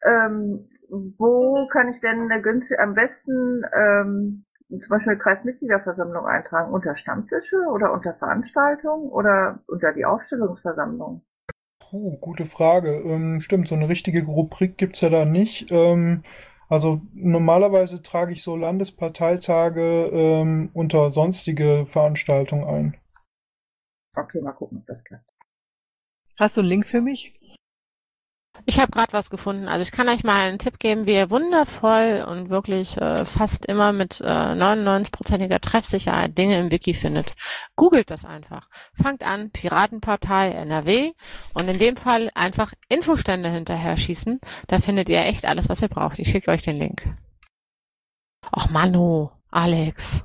Ähm, wo kann ich denn günstig, am besten ähm, zum Beispiel Kreismitgliederversammlung eintragen? Unter Stammtische oder unter Veranstaltungen oder unter die Aufstellungsversammlung? Oh, gute Frage. Ähm, stimmt, so eine richtige Rubrik gibt's ja da nicht. Ähm, also normalerweise trage ich so Landesparteitage ähm, unter sonstige Veranstaltungen ein. Okay, mal gucken, ob das klappt. Hast du einen Link für mich? Ich habe gerade was gefunden. Also ich kann euch mal einen Tipp geben, wie ihr wundervoll und wirklich äh, fast immer mit äh, 99%iger Treffsicherheit Dinge im Wiki findet. Googelt das einfach. Fangt an, Piratenpartei NRW und in dem Fall einfach Infostände hinterher schießen. Da findet ihr echt alles, was ihr braucht. Ich schicke euch den Link. Och Manu, Alex.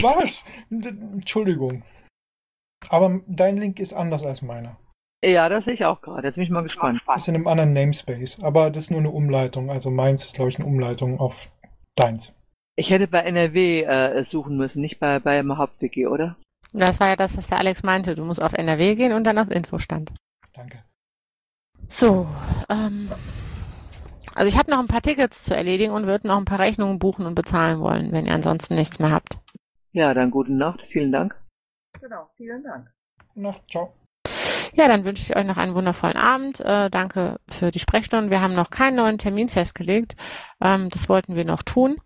Was? Entschuldigung. Aber dein Link ist anders als meiner. Ja, das sehe ich auch gerade. Jetzt bin ich mal gespannt. Ist in einem anderen Namespace. Aber das ist nur eine Umleitung. Also meins ist, glaube ich, eine Umleitung auf deins. Ich hätte bei NRW äh, suchen müssen, nicht bei beim Hauptwiki, oder? Das war ja das, was der Alex meinte. Du musst auf NRW gehen und dann auf Infostand. Danke. So, ähm, also ich habe noch ein paar Tickets zu erledigen und würde noch ein paar Rechnungen buchen und bezahlen wollen, wenn ihr ansonsten nichts mehr habt. Ja, dann gute Nacht. Vielen Dank. Genau, vielen Dank. Nacht, ciao. Ja, dann wünsche ich euch noch einen wundervollen Abend. Äh, danke für die Sprechstunde. Wir haben noch keinen neuen Termin festgelegt. Ähm, das wollten wir noch tun.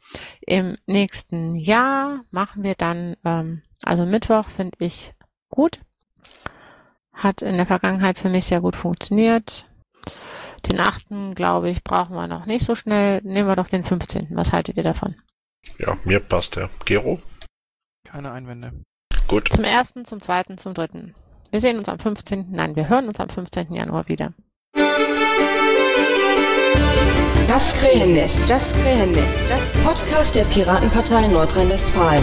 Im nächsten Jahr machen wir dann, ähm, also Mittwoch finde ich gut. Hat in der Vergangenheit für mich sehr gut funktioniert. Den achten, glaube ich, brauchen wir noch nicht so schnell. Nehmen wir doch den 15. Was haltet ihr davon? Ja, mir passt der. Gero? Keine Einwände. Gut. Zum ersten, zum zweiten, zum dritten. Wir sehen uns am 15. Nein, wir hören uns am 15. Januar wieder. Das Krähennest, das Krähennest, das Podcast der Piratenpartei Nordrhein-Westfalen.